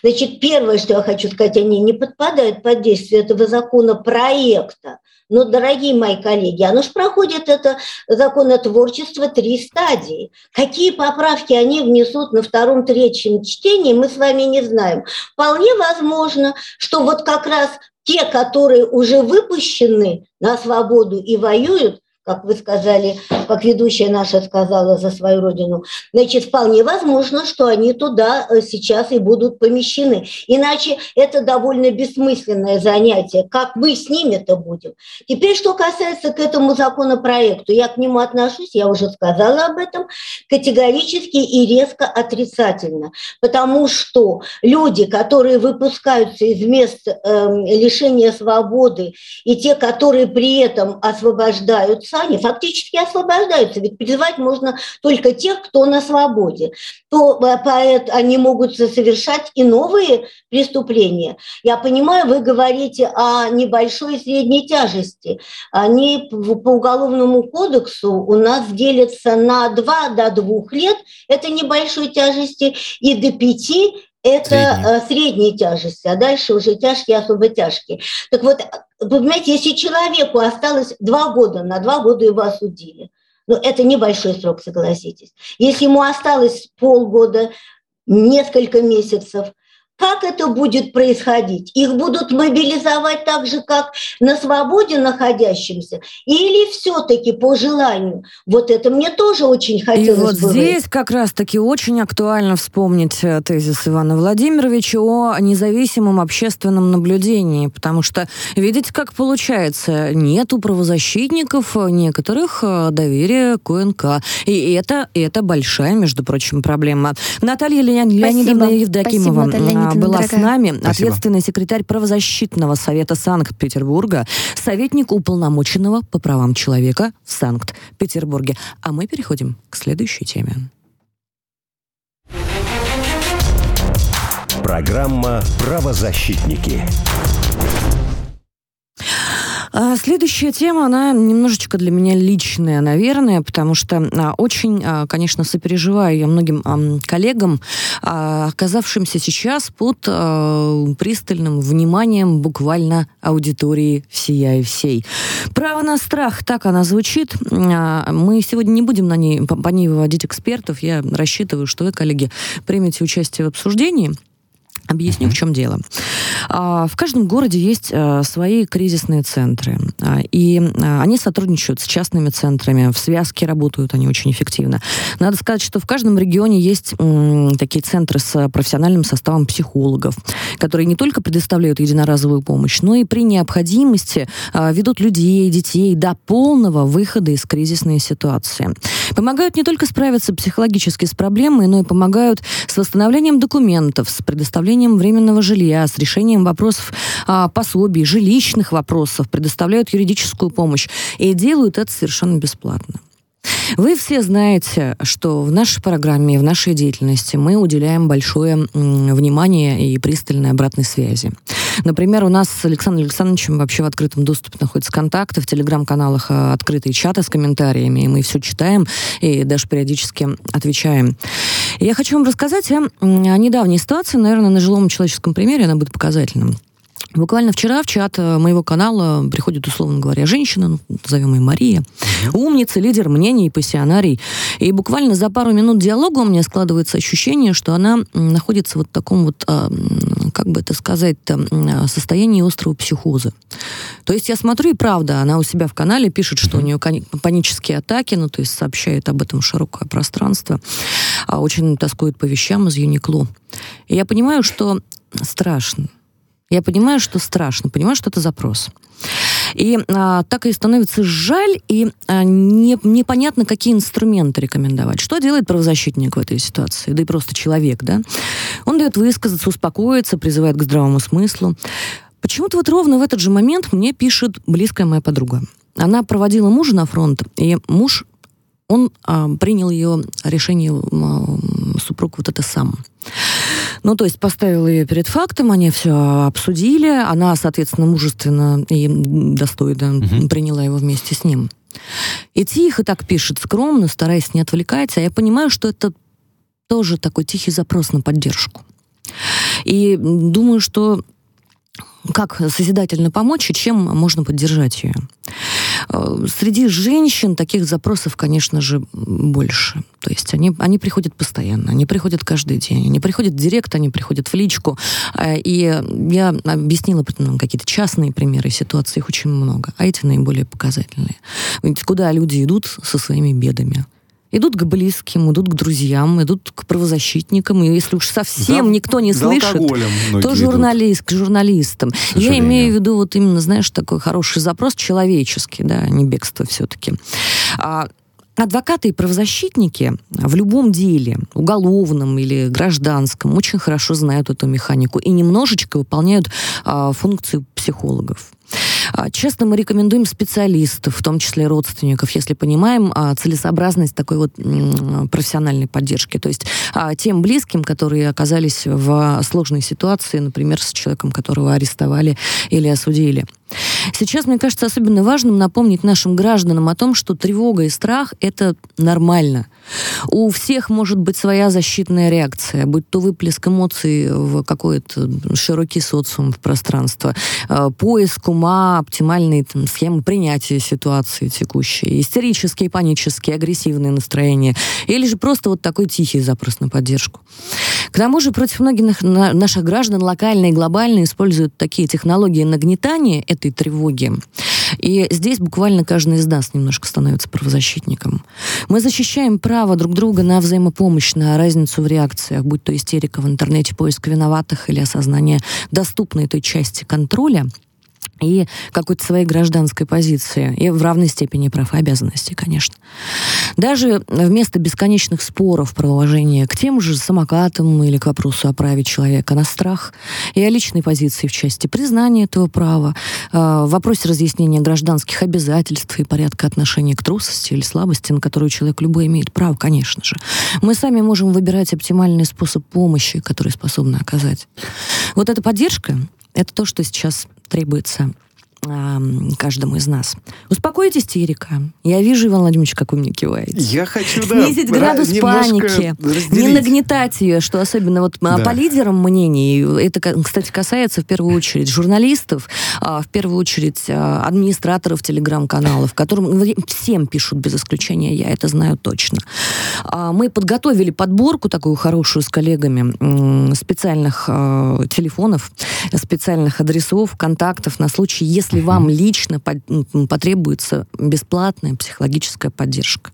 Значит, первое, что я хочу сказать, они не подпадают под действие этого законопроекта. Но, дорогие мои коллеги, оно же проходит это законотворчество три стадии. Какие поправки они внесут на втором, третьем чтении, мы с вами не знаем. Вполне возможно, что вот как раз те, которые уже выпущены на свободу и воюют, как вы сказали, как ведущая наша сказала за свою родину, значит, вполне возможно, что они туда э, сейчас и будут помещены. Иначе это довольно бессмысленное занятие. Как мы с ними-то будем? Теперь, что касается к этому законопроекту, я к нему отношусь, я уже сказала об этом, категорически и резко отрицательно. Потому что люди, которые выпускаются из мест э, лишения свободы, и те, которые при этом освобождаются, сами фактически освобождаются, ведь призывать можно только тех, кто на свободе, то э, поэт, они могут совершать и новые преступления. Я понимаю, вы говорите о небольшой и средней тяжести. Они по уголовному кодексу у нас делятся на 2 до 2 лет, это небольшой тяжести, и до 5 это средние. средней тяжести, а дальше уже тяжкие, особо тяжкие. Так вот, вы если человеку осталось два года, на два года его осудили, ну, это небольшой срок, согласитесь. Если ему осталось полгода, несколько месяцев – как это будет происходить? Их будут мобилизовать так же, как на свободе находящимся? Или все-таки по желанию? Вот это мне тоже очень хотелось И вот бы. здесь как раз-таки очень актуально вспомнить э, тезис Ивана Владимировича о независимом общественном наблюдении, потому что видите, как получается, нет у правозащитников некоторых э, доверия к ОНК. И это, это большая, между прочим, проблема. Наталья Леонидовна Евдокимова. Спасибо, Наталья была дорогая. с нами Спасибо. ответственный секретарь правозащитного совета Санкт-Петербурга, советник уполномоченного по правам человека в Санкт-Петербурге. А мы переходим к следующей теме. Программа «Правозащитники». А, следующая тема, она немножечко для меня личная, наверное, потому что а, очень, а, конечно, сопереживаю я многим коллегам, оказавшимся сейчас под пристальным вниманием буквально аудитории всея и всей. Право на страх, так она звучит. Мы сегодня не будем на ней, по ней выводить экспертов. Я рассчитываю, что вы, коллеги, примете участие в обсуждении. Объясню, в чем дело. А, в каждом городе есть а, свои кризисные центры, а, и они сотрудничают с частными центрами, в связке работают они очень эффективно. Надо сказать, что в каждом регионе есть такие центры с профессиональным составом психологов, которые не только предоставляют единоразовую помощь, но и при необходимости ведут людей, детей до полного выхода из кризисной ситуации. Помогают не только справиться психологически с проблемой, но и помогают с восстановлением документов, с предоставлением предоставлением временного жилья, с решением вопросов а, пособий, жилищных вопросов, предоставляют юридическую помощь и делают это совершенно бесплатно. Вы все знаете, что в нашей программе, в нашей деятельности мы уделяем большое внимание и пристальной обратной связи. Например, у нас с Александром Александровичем вообще в открытом доступе находятся контакты, в телеграм-каналах э, открытые чаты с комментариями, и мы все читаем и даже периодически отвечаем. Я хочу вам рассказать о, о недавней ситуации, наверное, на жилом человеческом примере, она будет показательным. Буквально вчера в чат э, моего канала приходит, условно говоря, женщина, ну, назовем ее Мария, умница, лидер мнений, пассионарий. И буквально за пару минут диалога у меня складывается ощущение, что она находится вот в таком вот, а, как бы это сказать, а, состоянии острого психоза. То есть я смотрю, и правда, она у себя в канале пишет, что у нее панические атаки, ну, то есть сообщает об этом широкое пространство, а очень тоскует по вещам из Юникло. И я понимаю, что страшно. Я понимаю, что страшно, понимаю, что это запрос. И а, так и становится жаль, и а, не, непонятно, какие инструменты рекомендовать. Что делает правозащитник в этой ситуации? Да и просто человек, да? Он дает высказаться, успокоиться, призывает к здравому смыслу. Почему-то вот ровно в этот же момент мне пишет близкая моя подруга. Она проводила мужа на фронт, и муж, он а, принял ее решение, а, супруг вот это сам. Ну, то есть поставил ее перед фактом, они все обсудили, она, соответственно, мужественно и достойно угу. приняла его вместе с ним. И тихо так пишет, скромно, стараясь не отвлекать, а я понимаю, что это тоже такой тихий запрос на поддержку. И думаю, что как созидательно помочь и чем можно поддержать ее. Э, среди женщин таких запросов, конечно же, больше. То есть они, они приходят постоянно, они приходят каждый день, они приходят в директ, они приходят в личку. Э, и я объяснила ну, какие-то частные примеры ситуации, их очень много, а эти наиболее показательные. Ведь куда люди идут со своими бедами? Идут к близким, идут к друзьям, идут к правозащитникам, и если уж совсем за, никто не слышит, то журналист, идут. к журналистам. Я имею в виду вот именно, знаешь, такой хороший запрос человеческий, да, а не бегство все-таки. А, Адвокаты и правозащитники в любом деле, уголовном или гражданском, очень хорошо знают эту механику и немножечко выполняют а, функцию психологов. А, честно, мы рекомендуем специалистов, в том числе родственников, если понимаем а, целесообразность такой вот профессиональной поддержки. То есть а, тем близким, которые оказались в сложной ситуации, например, с человеком, которого арестовали или осудили. Сейчас, мне кажется, особенно важным напомнить нашим гражданам о том, что тревога и страх – это нормально. У всех может быть своя защитная реакция, будь то выплеск эмоций в какой-то широкий социум, в пространство, поиск ума, оптимальные там, схемы принятия ситуации текущей, истерические, панические, агрессивные настроения, или же просто вот такой тихий запрос на поддержку. К тому же против многих наших граждан локально и глобально используют такие технологии нагнетания этой тревоги. И здесь буквально каждый из нас немножко становится правозащитником. Мы защищаем право друг друга на взаимопомощь, на разницу в реакциях, будь то истерика в интернете, поиск виноватых или осознание доступной той части контроля – и какой-то своей гражданской позиции, и в равной степени прав и обязанностей, конечно. Даже вместо бесконечных споров про уважение к тем же самокатам или к вопросу о праве человека на страх и о личной позиции в части признания этого права, э, в вопросе разъяснения гражданских обязательств и порядка отношения к трусости или слабости, на которую человек любой имеет право, конечно же. Мы сами можем выбирать оптимальный способ помощи, который способны оказать. Вот эта поддержка, это то, что сейчас требуется каждому из нас. Успокойтесь, истерика. Я вижу, Иван Владимирович, как вы мне киваете. Я хочу, да, Снизить градус паники. Разделить. Не нагнетать ее, что особенно вот а, да. по лидерам мнений, это, кстати, касается в первую очередь журналистов, а, в первую очередь а, администраторов телеграм-каналов, которым ну, всем пишут без исключения, я это знаю точно. Мы подготовили подборку такую хорошую с коллегами специальных телефонов, специальных адресов, контактов на случай, если если вам лично потребуется бесплатная психологическая поддержка.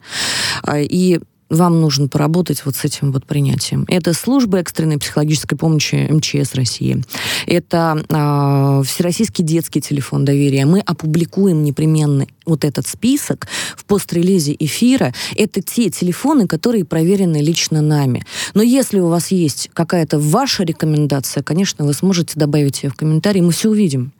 А, и вам нужно поработать вот с этим вот принятием. Это служба экстренной психологической помощи МЧС России. Это э, Всероссийский детский телефон доверия. Мы опубликуем непременно вот этот список в пострелизе эфира. Это те телефоны, которые проверены лично нами. Но если у вас есть какая-то ваша рекомендация, конечно, вы сможете добавить ее в комментарии, мы все увидим.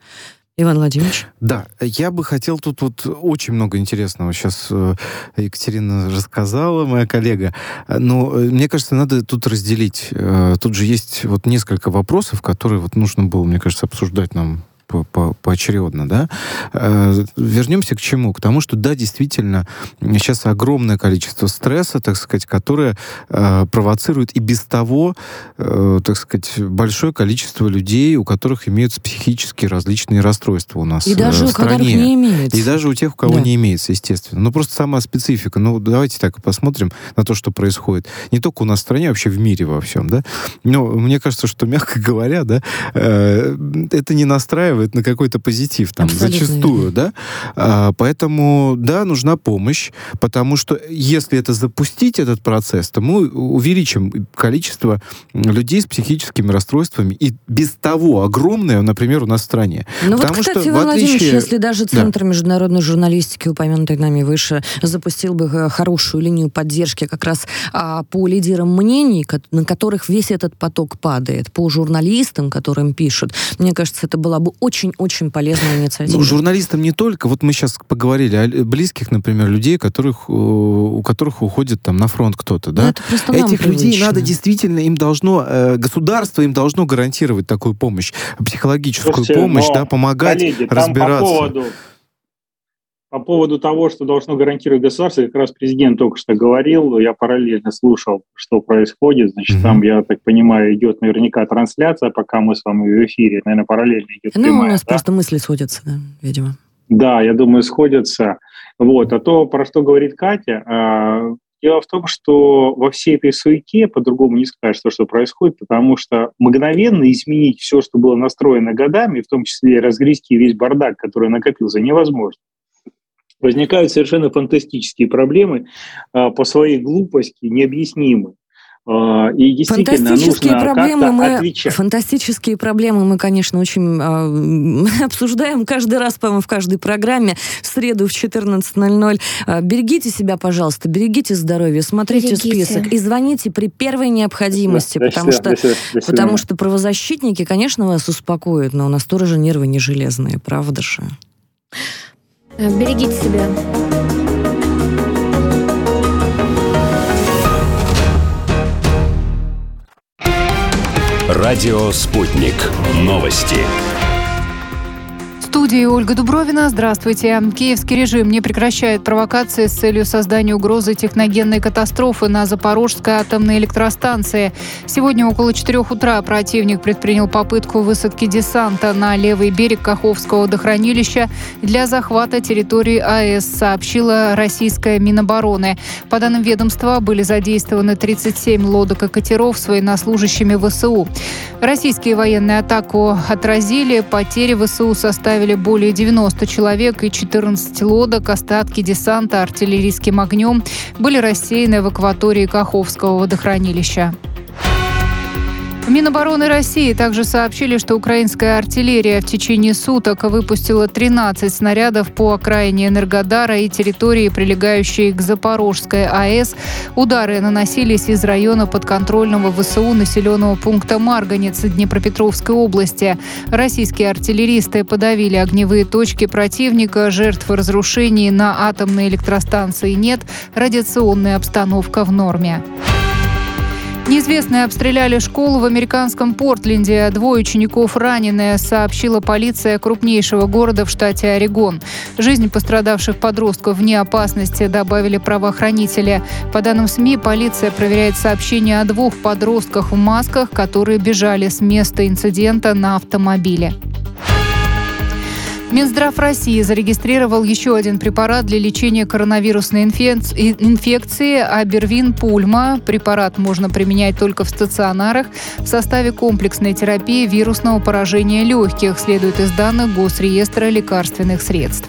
Иван Владимирович? Да, я бы хотел тут вот очень много интересного сейчас э, Екатерина рассказала, моя коллега, но э, мне кажется, надо тут разделить. Э, тут же есть вот несколько вопросов, которые вот нужно было, мне кажется, обсуждать нам по по поочередно, да. Э, вернемся к чему? К тому, что, да, действительно, сейчас огромное количество стресса, так сказать, которое э, провоцирует и без того, э, так сказать, большое количество людей, у которых имеются психические различные расстройства у нас и даже в у стране. не имеется. И даже у тех, у кого да. не имеется, естественно. Ну, просто сама специфика. Ну, давайте так посмотрим на то, что происходит. Не только у нас в стране, а вообще в мире во всем, да. Но мне кажется, что, мягко говоря, да, э, это не настраивает настраивает на какой-то позитив там Абсолютно зачастую, верно. да. А, поэтому, да, нужна помощь, потому что если это запустить, этот процесс, то мы увеличим количество людей с психическими расстройствами и без того огромное, например, у нас в стране. Ну потому вот, кстати, что, Иван отличие... Владимирович, если даже Центр да. международной журналистики, упомянутый нами выше, запустил бы э, хорошую линию поддержки как раз а, по лидерам мнений, на которых весь этот поток падает, по журналистам, которым пишут, мне кажется, это была бы очень очень-очень полезная инициатива. Ну, журналистам не только. Вот мы сейчас поговорили о близких, например, людей, которых, э, у которых уходит там на фронт кто-то, да? Ну, Этих людей надо действительно, им должно, э, государство им должно гарантировать такую помощь, психологическую Слушайте, помощь, да, помогать коллеги, разбираться. По поводу по поводу того, что должно гарантировать государство, как раз президент только что говорил, я параллельно слушал, что происходит. Значит, mm-hmm. там, я так понимаю, идет наверняка трансляция, пока мы с вами в эфире, наверное, параллельно идет. Ну, прямая, у нас да? просто мысли сходятся, да, видимо. Да, я думаю, сходятся. Вот. А то, про что говорит Катя, а, Дело в том, что во всей этой суете по-другому не скажешь, то, что происходит, потому что мгновенно изменить все, что было настроено годами, в том числе разгрести весь бардак, который накопился, невозможно возникают совершенно фантастические проблемы а, по своей глупости, необъяснимы. А, и действительно фантастические нужно проблемы мы, отвечать. Фантастические проблемы мы, конечно, очень э, обсуждаем каждый раз, по-моему, в каждой программе в среду в 14.00. Э, берегите себя, пожалуйста, берегите здоровье, смотрите берегите. список и звоните при первой необходимости, до потому, что, до потому что правозащитники, конечно, вас успокоят, но у нас тоже нервы не железные, правда же? Э, берегите себя. Радио «Спутник». Новости студии Ольга Дубровина. Здравствуйте. Киевский режим не прекращает провокации с целью создания угрозы техногенной катастрофы на Запорожской атомной электростанции. Сегодня около 4 утра противник предпринял попытку высадки десанта на левый берег Каховского водохранилища для захвата территории АЭС, сообщила российская Минобороны. По данным ведомства, были задействованы 37 лодок и катеров с военнослужащими ВСУ. Российские военные атаку отразили. Потери ВСУ составили более 90 человек и 14 лодок. Остатки десанта артиллерийским огнем были рассеяны в акватории Каховского водохранилища. В Минобороны России также сообщили, что украинская артиллерия в течение суток выпустила 13 снарядов по окраине Энергодара и территории, прилегающей к Запорожской АЭС. Удары наносились из района подконтрольного ВСУ населенного пункта Марганец Днепропетровской области. Российские артиллеристы подавили огневые точки противника. Жертв разрушений на атомной электростанции нет. Радиационная обстановка в норме. Неизвестные обстреляли школу в американском Портленде. Двое учеников ранены, сообщила полиция крупнейшего города в штате Орегон. Жизнь пострадавших подростков вне опасности, добавили правоохранители. По данным СМИ, полиция проверяет сообщения о двух подростках в масках, которые бежали с места инцидента на автомобиле. Минздрав России зарегистрировал еще один препарат для лечения коронавирусной инфекции Абервин Пульма. Препарат можно применять только в стационарах в составе комплексной терапии вирусного поражения легких, следует из данных Госреестра лекарственных средств.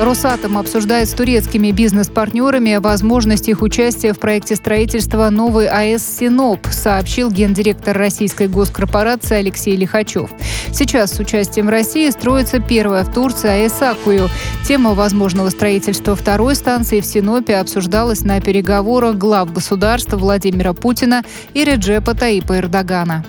Росатом обсуждает с турецкими бизнес-партнерами возможность их участия в проекте строительства новой АЭС «Синоп», сообщил гендиректор российской госкорпорации Алексей Лихачев. Сейчас с участием России строится первая в Турции АЭС «Акую». Тема возможного строительства второй станции в Синопе обсуждалась на переговорах глав государства Владимира Путина и Реджепа Таипа Эрдогана.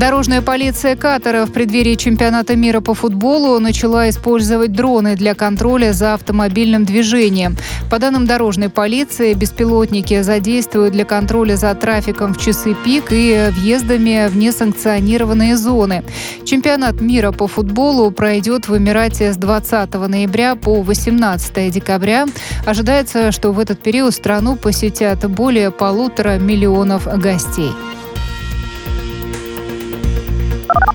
Дорожная полиция Катара в преддверии чемпионата мира по футболу начала использовать дроны для контроля за автомобильным движением. По данным дорожной полиции, беспилотники задействуют для контроля за трафиком в часы пик и въездами в несанкционированные зоны. Чемпионат мира по футболу пройдет в Эмирате с 20 ноября по 18 декабря. Ожидается, что в этот период страну посетят более полутора миллионов гостей.